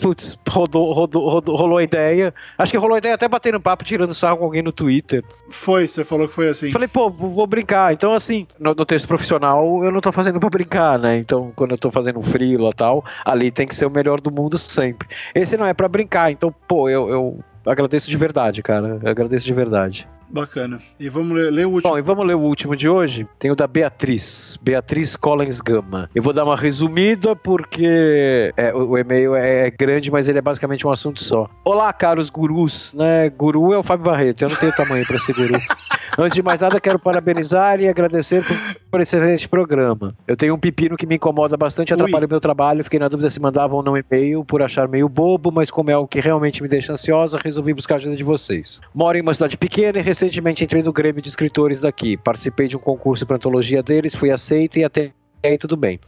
putz, rodou, rodou, rodou, rolou a ideia. Acho que rolou a ideia até batendo papo, tirando sarro com alguém no Twitter. Foi, você falou que foi assim. Falei, pô, vou brincar. Então, assim, no, no texto profissional, eu não tô fazendo pra brincar, né? Então, quando eu tô fazendo um freela e tal, ali tem que ser o melhor do mundo sempre. Esse não é para brincar, então, pô, eu, eu agradeço de verdade, cara. Eu agradeço de verdade. Bacana. E vamos ler, ler, o último. Bom, e vamos ler o último de hoje. Tem o da Beatriz. Beatriz Collins Gama. Eu vou dar uma resumida porque é, o, o, e-mail é, grande, mas ele é basicamente um assunto só. Olá, caros gurus. Né? Guru é o Fábio Barreto. Eu não tenho tamanho para ser guru. Antes de mais nada, quero parabenizar e agradecer por, por esse excelente programa. Eu tenho um pepino que me incomoda bastante, atrapalha o meu trabalho. Fiquei na dúvida se mandava ou não e-mail por achar meio bobo, mas como é algo que realmente me deixa ansiosa, resolvi buscar a ajuda de vocês. Moro em uma cidade pequena e recentemente entrei no Grêmio de escritores daqui. Participei de um concurso para antologia deles, fui aceito e até aí tudo bem.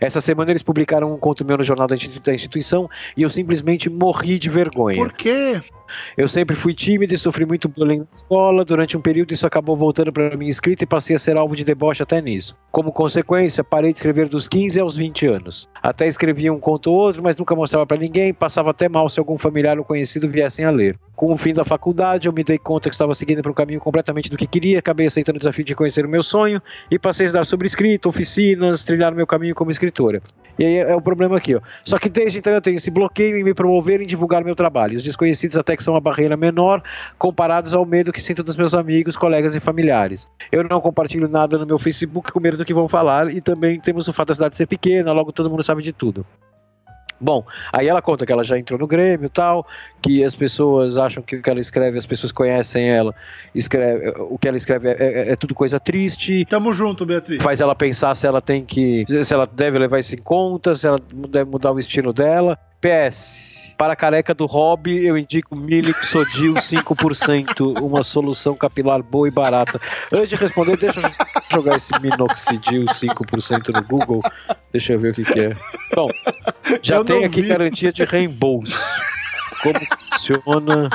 Essa semana eles publicaram um conto meu no jornal da instituição e eu simplesmente morri de vergonha. Por quê? Eu sempre fui tímido e sofri muito bullying na escola. Durante um período isso acabou voltando para minha escrita e passei a ser alvo de deboche até nisso. Como consequência, parei de escrever dos 15 aos 20 anos. Até escrevia um conto ou outro, mas nunca mostrava para ninguém, passava até mal se algum familiar ou conhecido viessem a ler. Com o fim da faculdade, eu me dei conta que estava seguindo para um caminho completamente do que queria, acabei aceitando o desafio de conhecer o meu sonho e passei a estudar sobre escrita, oficinas, trilhar o meu caminho como escritora. E aí é o problema aqui, ó. Só que desde então eu tenho esse bloqueio em me promover e divulgar meu trabalho. Os desconhecidos até que são uma barreira menor comparados ao medo que sinto dos meus amigos, colegas e familiares. Eu não compartilho nada no meu Facebook com medo do que vão falar e também temos o fato da cidade ser pequena, logo todo mundo sabe de tudo. Bom, aí ela conta que ela já entrou no Grêmio e tal, que as pessoas acham que o que ela escreve, as pessoas conhecem ela, escreve, o que ela escreve é, é, é, tudo coisa triste. Tamo junto, Beatriz. Faz ela pensar se ela tem que. se ela deve levar isso em conta, se ela deve mudar o estilo dela. PS. Para a careca do hobby, eu indico Milixodil 5%, uma solução capilar boa e barata. Antes de responder, deixa eu jogar esse Minoxidil 5% no Google. Deixa eu ver o que, que é. Bom, já eu tem aqui vi. garantia de reembolso. Como funciona?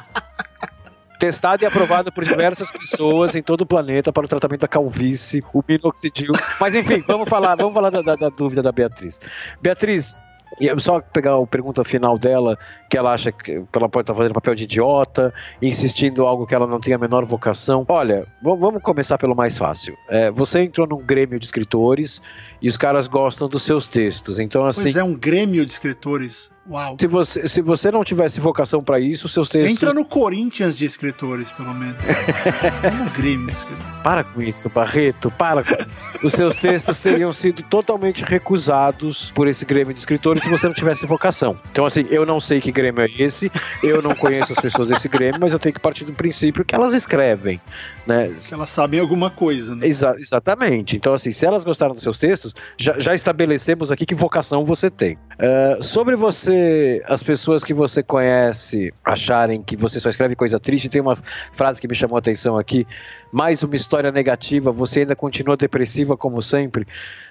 testado e aprovado por diversas pessoas em todo o planeta para o tratamento da calvície, o minoxidil. Mas enfim, vamos falar, vamos falar da, da, da dúvida da Beatriz. Beatriz, e só pegar a pergunta final dela, que ela acha que ela pode estar fazendo papel de idiota, insistindo algo que ela não tem a menor vocação. Olha, vamos começar pelo mais fácil. É, você entrou num grêmio de escritores e os caras gostam dos seus textos. Então, assim. Pois é, um grêmio de escritores. Uau. Se você, se você não tivesse vocação para isso, seus textos. Entra no Corinthians de escritores, pelo menos. no Grêmio de escritores. Para com isso, Barreto, para com isso. Os seus textos teriam sido totalmente recusados por esse Grêmio de escritores se você não tivesse vocação. Então, assim, eu não sei que Grêmio é esse, eu não conheço as pessoas desse Grêmio, mas eu tenho que partir do princípio que elas escrevem. Né? Que elas sabem alguma coisa, né? Exa exatamente. Então, assim, se elas gostaram dos seus textos, já, já estabelecemos aqui que vocação você tem. Uh, sobre você, as pessoas que você conhece acharem que você só escreve coisa triste, tem uma frase que me chamou a atenção aqui. Mais uma história negativa, você ainda continua depressiva como sempre.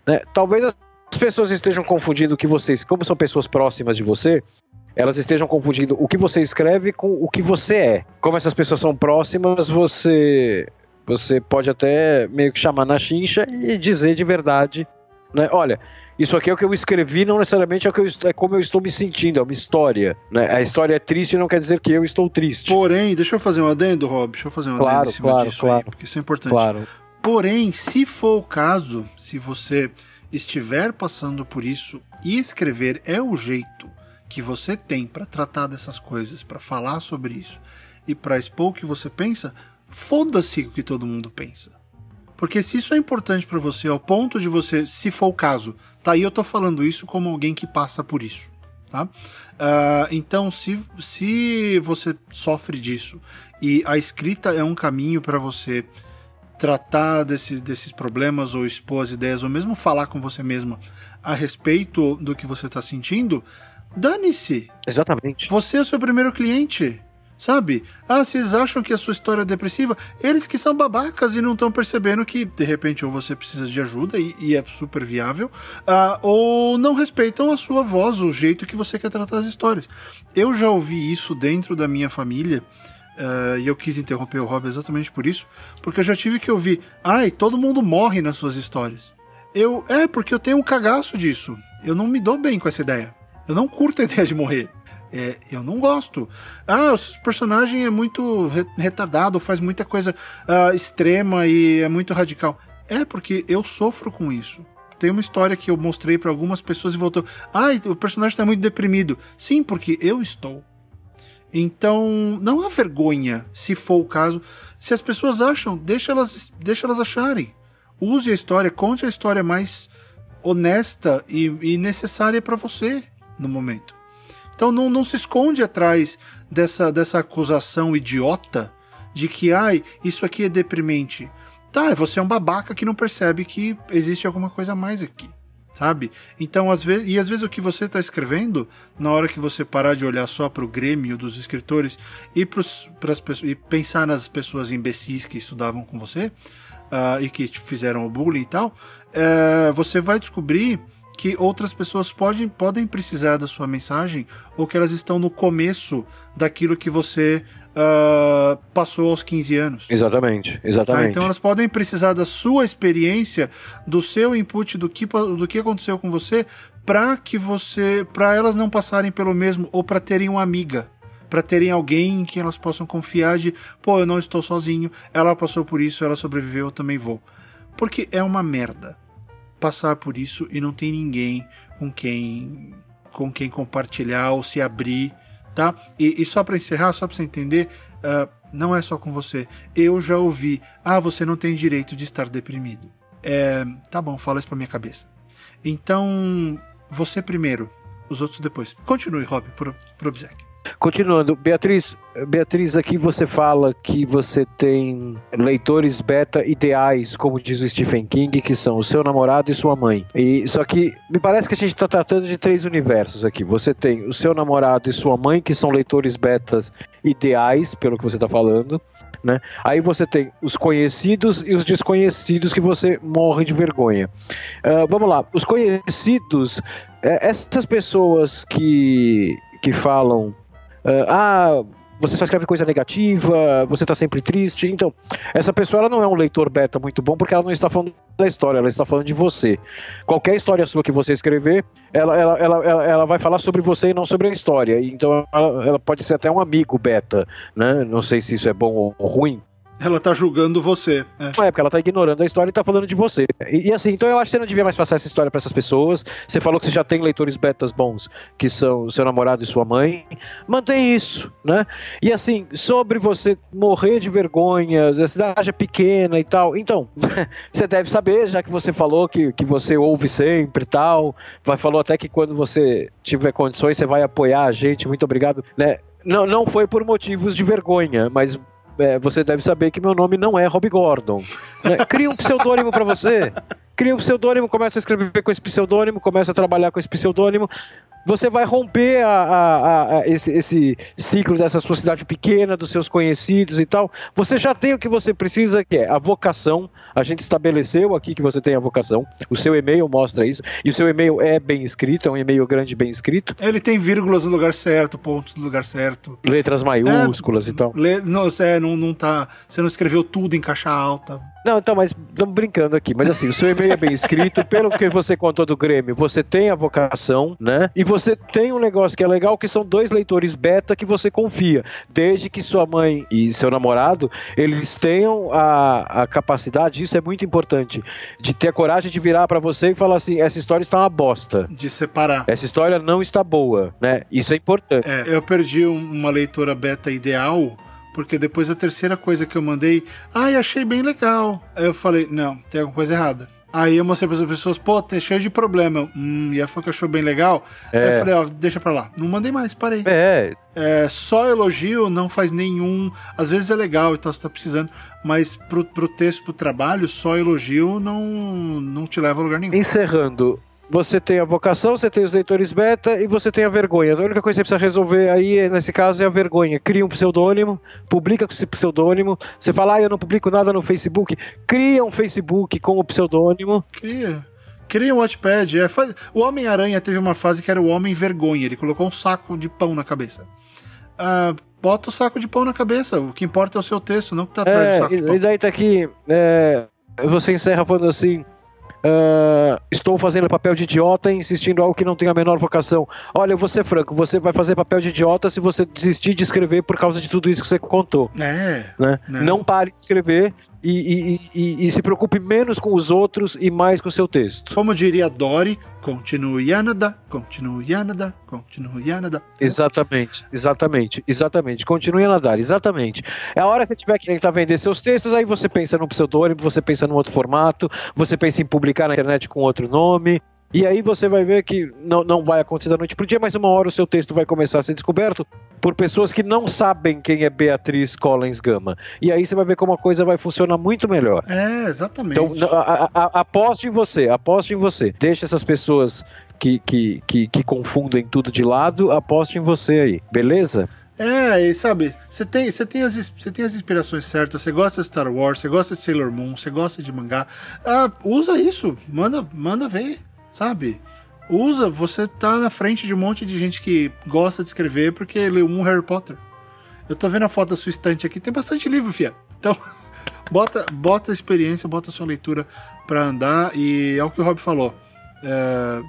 Né? Talvez as pessoas estejam confundindo que vocês, como são pessoas próximas de você, elas estejam confundindo o que você escreve com o que você é. Como essas pessoas são próximas, você você pode até meio que chamar na chincha e dizer de verdade, né? Olha, isso aqui é o que eu escrevi, não necessariamente é, o que eu, é como eu estou me sentindo, é uma história. Né? A história é triste não quer dizer que eu estou triste. Porém, deixa eu fazer um adendo, Rob, deixa eu fazer um claro, adendo em cima claro, disso claro. aí, porque isso é importante. Claro. Porém, se for o caso, se você estiver passando por isso e escrever é o jeito que você tem para tratar dessas coisas, para falar sobre isso e para expor o que você pensa, foda-se o que todo mundo pensa. Porque se isso é importante para você ao ponto de você, se for o caso, tá aí eu tô falando isso como alguém que passa por isso, tá? Uh, então, se, se você sofre disso e a escrita é um caminho para você tratar desse, desses problemas ou expor as ideias ou mesmo falar com você mesma a respeito do que você está sentindo, dane-se. Exatamente. Você é o seu primeiro cliente. Sabe? Ah, vocês acham que a sua história é depressiva? Eles que são babacas e não estão percebendo que, de repente, ou você precisa de ajuda e, e é super viável, ah, ou não respeitam a sua voz, o jeito que você quer tratar as histórias. Eu já ouvi isso dentro da minha família. Uh, e eu quis interromper o Rob exatamente por isso, porque eu já tive que ouvir, ai, todo mundo morre nas suas histórias. Eu, é, porque eu tenho um cagaço disso. Eu não me dou bem com essa ideia. Eu não curto a ideia de morrer. É, eu não gosto. Ah, o personagem é muito retardado, faz muita coisa uh, extrema e é muito radical. É porque eu sofro com isso. Tem uma história que eu mostrei para algumas pessoas e voltou. Ah, o personagem está muito deprimido. Sim, porque eu estou. Então, não há vergonha, se for o caso. Se as pessoas acham, deixa elas, deixa elas acharem. Use a história, conte a história mais honesta e, e necessária para você no momento. Então não, não se esconde atrás dessa, dessa acusação idiota de que, ai, isso aqui é deprimente. Tá, você é um babaca que não percebe que existe alguma coisa a mais aqui sabe? Então, às vezes, e às vezes o que você está escrevendo, na hora que você parar de olhar só para o grêmio dos escritores e, pros, pras, e pensar nas pessoas imbecis que estudavam com você uh, e que te fizeram o bullying e tal, uh, você vai descobrir que outras pessoas podem, podem precisar da sua mensagem ou que elas estão no começo daquilo que você uh, passou aos 15 anos. Exatamente, exatamente. Tá? Então elas podem precisar da sua experiência, do seu input, do que, do que aconteceu com você, para que você, para elas não passarem pelo mesmo ou para terem uma amiga para terem alguém em que elas possam confiar de, pô, eu não estou sozinho, ela passou por isso, ela sobreviveu, eu também vou. Porque é uma merda passar por isso e não tem ninguém com quem com quem compartilhar ou se abrir tá? E, e só para encerrar, só para você entender, uh, não é só com você. Eu já ouvi, ah, você não tem direito de estar deprimido. É, tá bom, fala isso pra minha cabeça. Então, você primeiro, os outros depois. Continue, Rob, pro, pro obsequio. Continuando, Beatriz, Beatriz, aqui você fala que você tem leitores beta ideais, como diz o Stephen King, que são o seu namorado e sua mãe. E só que me parece que a gente está tratando de três universos aqui. Você tem o seu namorado e sua mãe, que são leitores betas ideais, pelo que você está falando. Né? Aí você tem os conhecidos e os desconhecidos que você morre de vergonha. Uh, vamos lá, os conhecidos, é, essas pessoas que, que falam ah, você só escreve coisa negativa, você está sempre triste. Então, essa pessoa ela não é um leitor beta muito bom porque ela não está falando da história, ela está falando de você. Qualquer história sua que você escrever, ela, ela, ela, ela, ela vai falar sobre você e não sobre a história. Então, ela, ela pode ser até um amigo beta, né? Não sei se isso é bom ou ruim, ela tá julgando você. É. é, porque ela tá ignorando a história e tá falando de você. E, e, assim, então eu acho que você não devia mais passar essa história para essas pessoas. Você falou que você já tem leitores betas bons, que são seu namorado e sua mãe. Mantém isso, né? E assim, sobre você morrer de vergonha, a cidade é pequena e tal. Então, você deve saber, já que você falou que, que você ouve sempre e tal. Vai, falou até que quando você tiver condições, você vai apoiar a gente. Muito obrigado, né? Não, não foi por motivos de vergonha, mas é, você deve saber que meu nome não é Rob Gordon. Né? Cria um pseudônimo para você. Cria um pseudônimo, começa a escrever com esse pseudônimo, começa a trabalhar com esse pseudônimo você vai romper a, a, a, esse, esse, ciclo dessa sua cidade pequena, dos seus conhecidos e tal. Você já tem o que você precisa, que é a vocação. A gente estabeleceu aqui que você tem a vocação. O seu e-mail mostra isso. E o seu e-mail é bem escrito, é um e-mail grande bem escrito. Ele tem vírgulas no lugar certo, pontos no lugar certo. Letras maiúsculas é, e tal. Le, não, é, não, não tá. Você não escreveu tudo em caixa alta. Não, então, mas estamos brincando aqui. Mas assim, o seu e-mail é bem escrito, pelo que você contou do Grêmio, você tem a vocação, né? E você tem um negócio que é legal, que são dois leitores beta que você confia. Desde que sua mãe e seu namorado, eles tenham a, a capacidade, isso é muito importante, de ter a coragem de virar para você e falar assim, essa história está uma bosta. De separar. Essa história não está boa, né? Isso é importante. É, eu perdi uma leitora beta ideal porque depois a terceira coisa que eu mandei, ai, achei bem legal. Aí eu falei, não, tem alguma coisa errada. Aí eu mostrei para as pessoas, pô, tem cheio de problema. Hum, e a que achou bem legal. É. Aí eu falei, ó, deixa pra lá. Não mandei mais, parei. É, É, só elogio não faz nenhum. Às vezes é legal e tal, você tá precisando, mas pro, pro texto, pro trabalho, só elogio não, não te leva a lugar nenhum. encerrando. Você tem a vocação, você tem os leitores beta e você tem a vergonha. A única coisa que você precisa resolver aí, nesse caso, é a vergonha. Cria um pseudônimo, publica com esse pseudônimo. Você fala, ah, eu não publico nada no Facebook. Cria um Facebook com o pseudônimo. Cria. Cria um Watchpad. É, faz- O Homem-Aranha teve uma fase que era o Homem Vergonha. Ele colocou um saco de pão na cabeça. Ah, bota o saco de pão na cabeça. O que importa é o seu texto, não o que tá atrás do É, saco de e, pão. e daí tá aqui, é, você encerra falando assim. Ah, estou fazendo papel de idiota e insistindo algo que não tem a menor vocação. Olha, eu vou ser franco, você vai fazer papel de idiota se você desistir de escrever por causa de tudo isso que você contou. É. né? Né? Não pare de escrever e, e- e- e se preocupe menos com os outros e mais com o seu texto. Como diria Dory, continue a nadar, continue a nadar, continue a nadar. Exatamente, exatamente, exatamente. Continue a nadar, exatamente. É a hora que você tiver que tentar vender seus textos, aí você pensa num pseudônimo, você pensa num outro formato, você pensa em publicar na internet com outro nome. E aí você vai ver que não, não vai acontecer da noite pro dia, mas uma hora o seu texto vai começar a ser descoberto por pessoas que não sabem quem é Beatriz Collins Gama. E aí você vai ver como a coisa vai funcionar muito melhor. É, exatamente. Então, a- a- a- aposte em você, aposte em você. Deixa essas pessoas que, que, que, que confundem tudo de lado, aposte em você aí, beleza? É, e sabe, você tem, você tem, as, você tem as inspirações certas, você gosta de Star Wars, você gosta de Sailor Moon, você gosta de mangá. Ah, usa isso, manda, manda ver, sabe? Usa, você tá na frente de um monte de gente que gosta de escrever porque leu um Harry Potter. Eu tô vendo a foto da sua estante aqui, tem bastante livro, fia. Então, bota, bota a experiência, bota a sua leitura pra andar e é o que o Rob falou. É,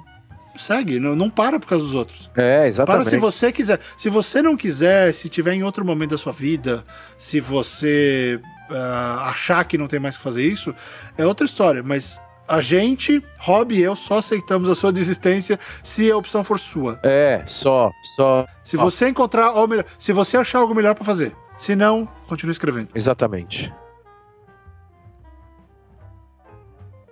segue, não, não para por causa dos outros. É, Para exatamente. se você quiser. Se você não quiser, se tiver em outro momento da sua vida, se você ah, achar que não tem mais que fazer isso, é outra história. Mas a gente, Rob e eu, só aceitamos a sua desistência se a opção for sua. É, só, só. Se você encontrar algo melhor, se você achar algo melhor pra fazer. Se não, continue escrevendo. Exatamente.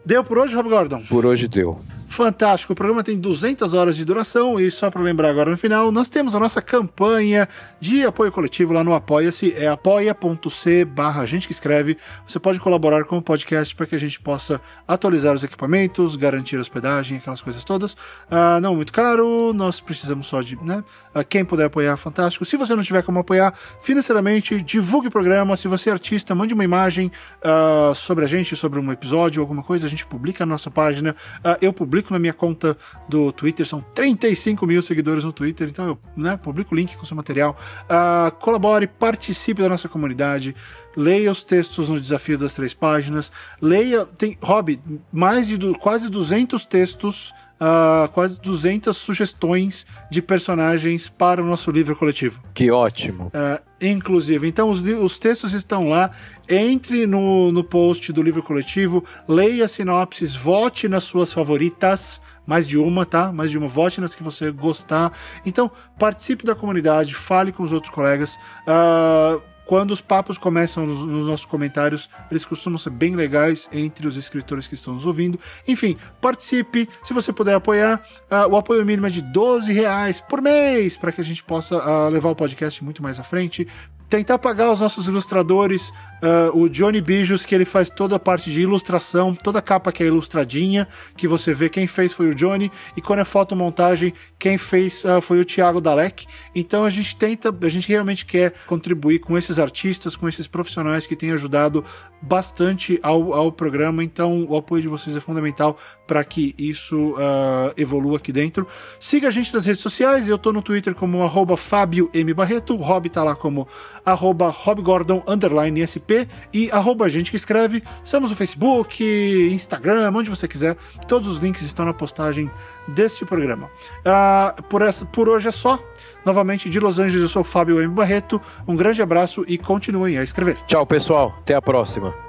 Deu por hoje, Rob Gordon? Por hoje deu. Fantástico, o programa tem 200 horas de duração e só para lembrar agora no final, nós temos a nossa campanha de apoio coletivo lá no Apoia-se, é apoia.c barra gente que escreve. Você pode colaborar com o podcast para que a gente possa atualizar os equipamentos, garantir hospedagem, aquelas coisas todas. Ah, não muito caro, nós precisamos só de, né? Ah, quem puder apoiar, fantástico. Se você não tiver como apoiar financeiramente, divulgue o programa. Se você é artista, mande uma imagem ah, sobre a gente, sobre um episódio, alguma coisa, a gente publica na nossa página. Ah, eu publico na minha conta do Twitter, são 35 mil seguidores no Twitter, então eu né, publico o link com o seu material. Ah, colabore, participe da nossa comunidade. Leia os textos no desafio das três páginas. Leia, tem, Rob, mais de quase 200 textos ah, quase 200 sugestões de personagens para o nosso livro coletivo. Que ótimo. Ah, inclusive, então os, os textos estão lá. Entre no, no post do livro coletivo, leia as sinopses, vote nas suas favoritas. Mais de uma, tá? Mais de uma. Vote nas que você gostar. Então, participe da comunidade, fale com os outros colegas. Ah, quando os papos começam nos, nos nossos comentários, eles costumam ser bem legais entre os escritores que estão nos ouvindo. Enfim, participe. Se você puder apoiar, ah, o apoio mínimo é de 12 reais por mês para que a gente possa ah, levar o podcast muito mais à frente. Tentar pagar os nossos ilustradores, ah, o Johnny Bijos, que ele faz toda a parte de ilustração, toda a capa que é ilustradinha, que você vê quem fez foi o Johnny, e quando é fotomontagem, quem fez ah, foi o Thiago Dalek. Então a gente tenta, a gente realmente quer contribuir com esses artistas, com esses profissionais que têm ajudado bastante ao, ao programa. Então o apoio de vocês é fundamental para que isso ah, evolua aqui dentro. Siga a gente nas redes sociais, eu tô no Twitter como arroba Fábio M. Barreto, o Rob tá lá como arroba robgordon underline SP e arroba gente que escreve. Estamos no Facebook, Instagram, onde você quiser. Todos os links estão na postagem deste programa. Ah, por, essa, por hoje é só. Novamente de Los Angeles, eu sou Fábio M. Barreto. Um grande abraço e continuem a escrever. Tchau, pessoal. Até a próxima.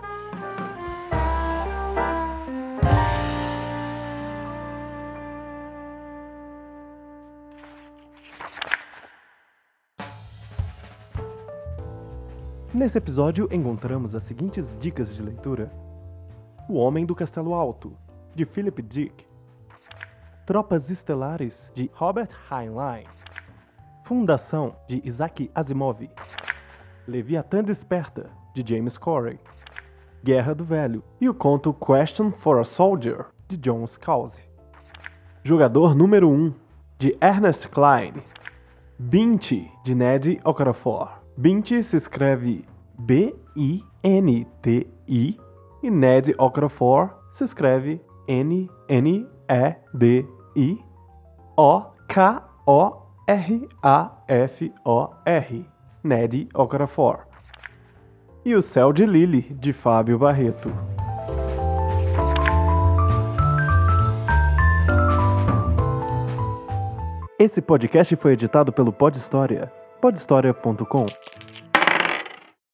Nesse episódio encontramos as seguintes dicas de leitura: O Homem do Castelo Alto, de Philip Dick. Tropas Estelares, de Robert Heinlein. Fundação, de Isaac Asimov. Leviatã Desperta, de James Corey. Guerra do Velho e o conto Question for a Soldier, de John Scalzi. Jogador número 1, de Ernest Klein. Binti, de Ned Okafor. Binti se escreve B-I-N-T-I e Ned Okafor se escreve N-N-E-D-I O-K-O-R-A-F-O-R. Ned Okafor e O Céu de Lily, de Fábio Barreto. Esse podcast foi editado pelo Pod História, podhistoria.com.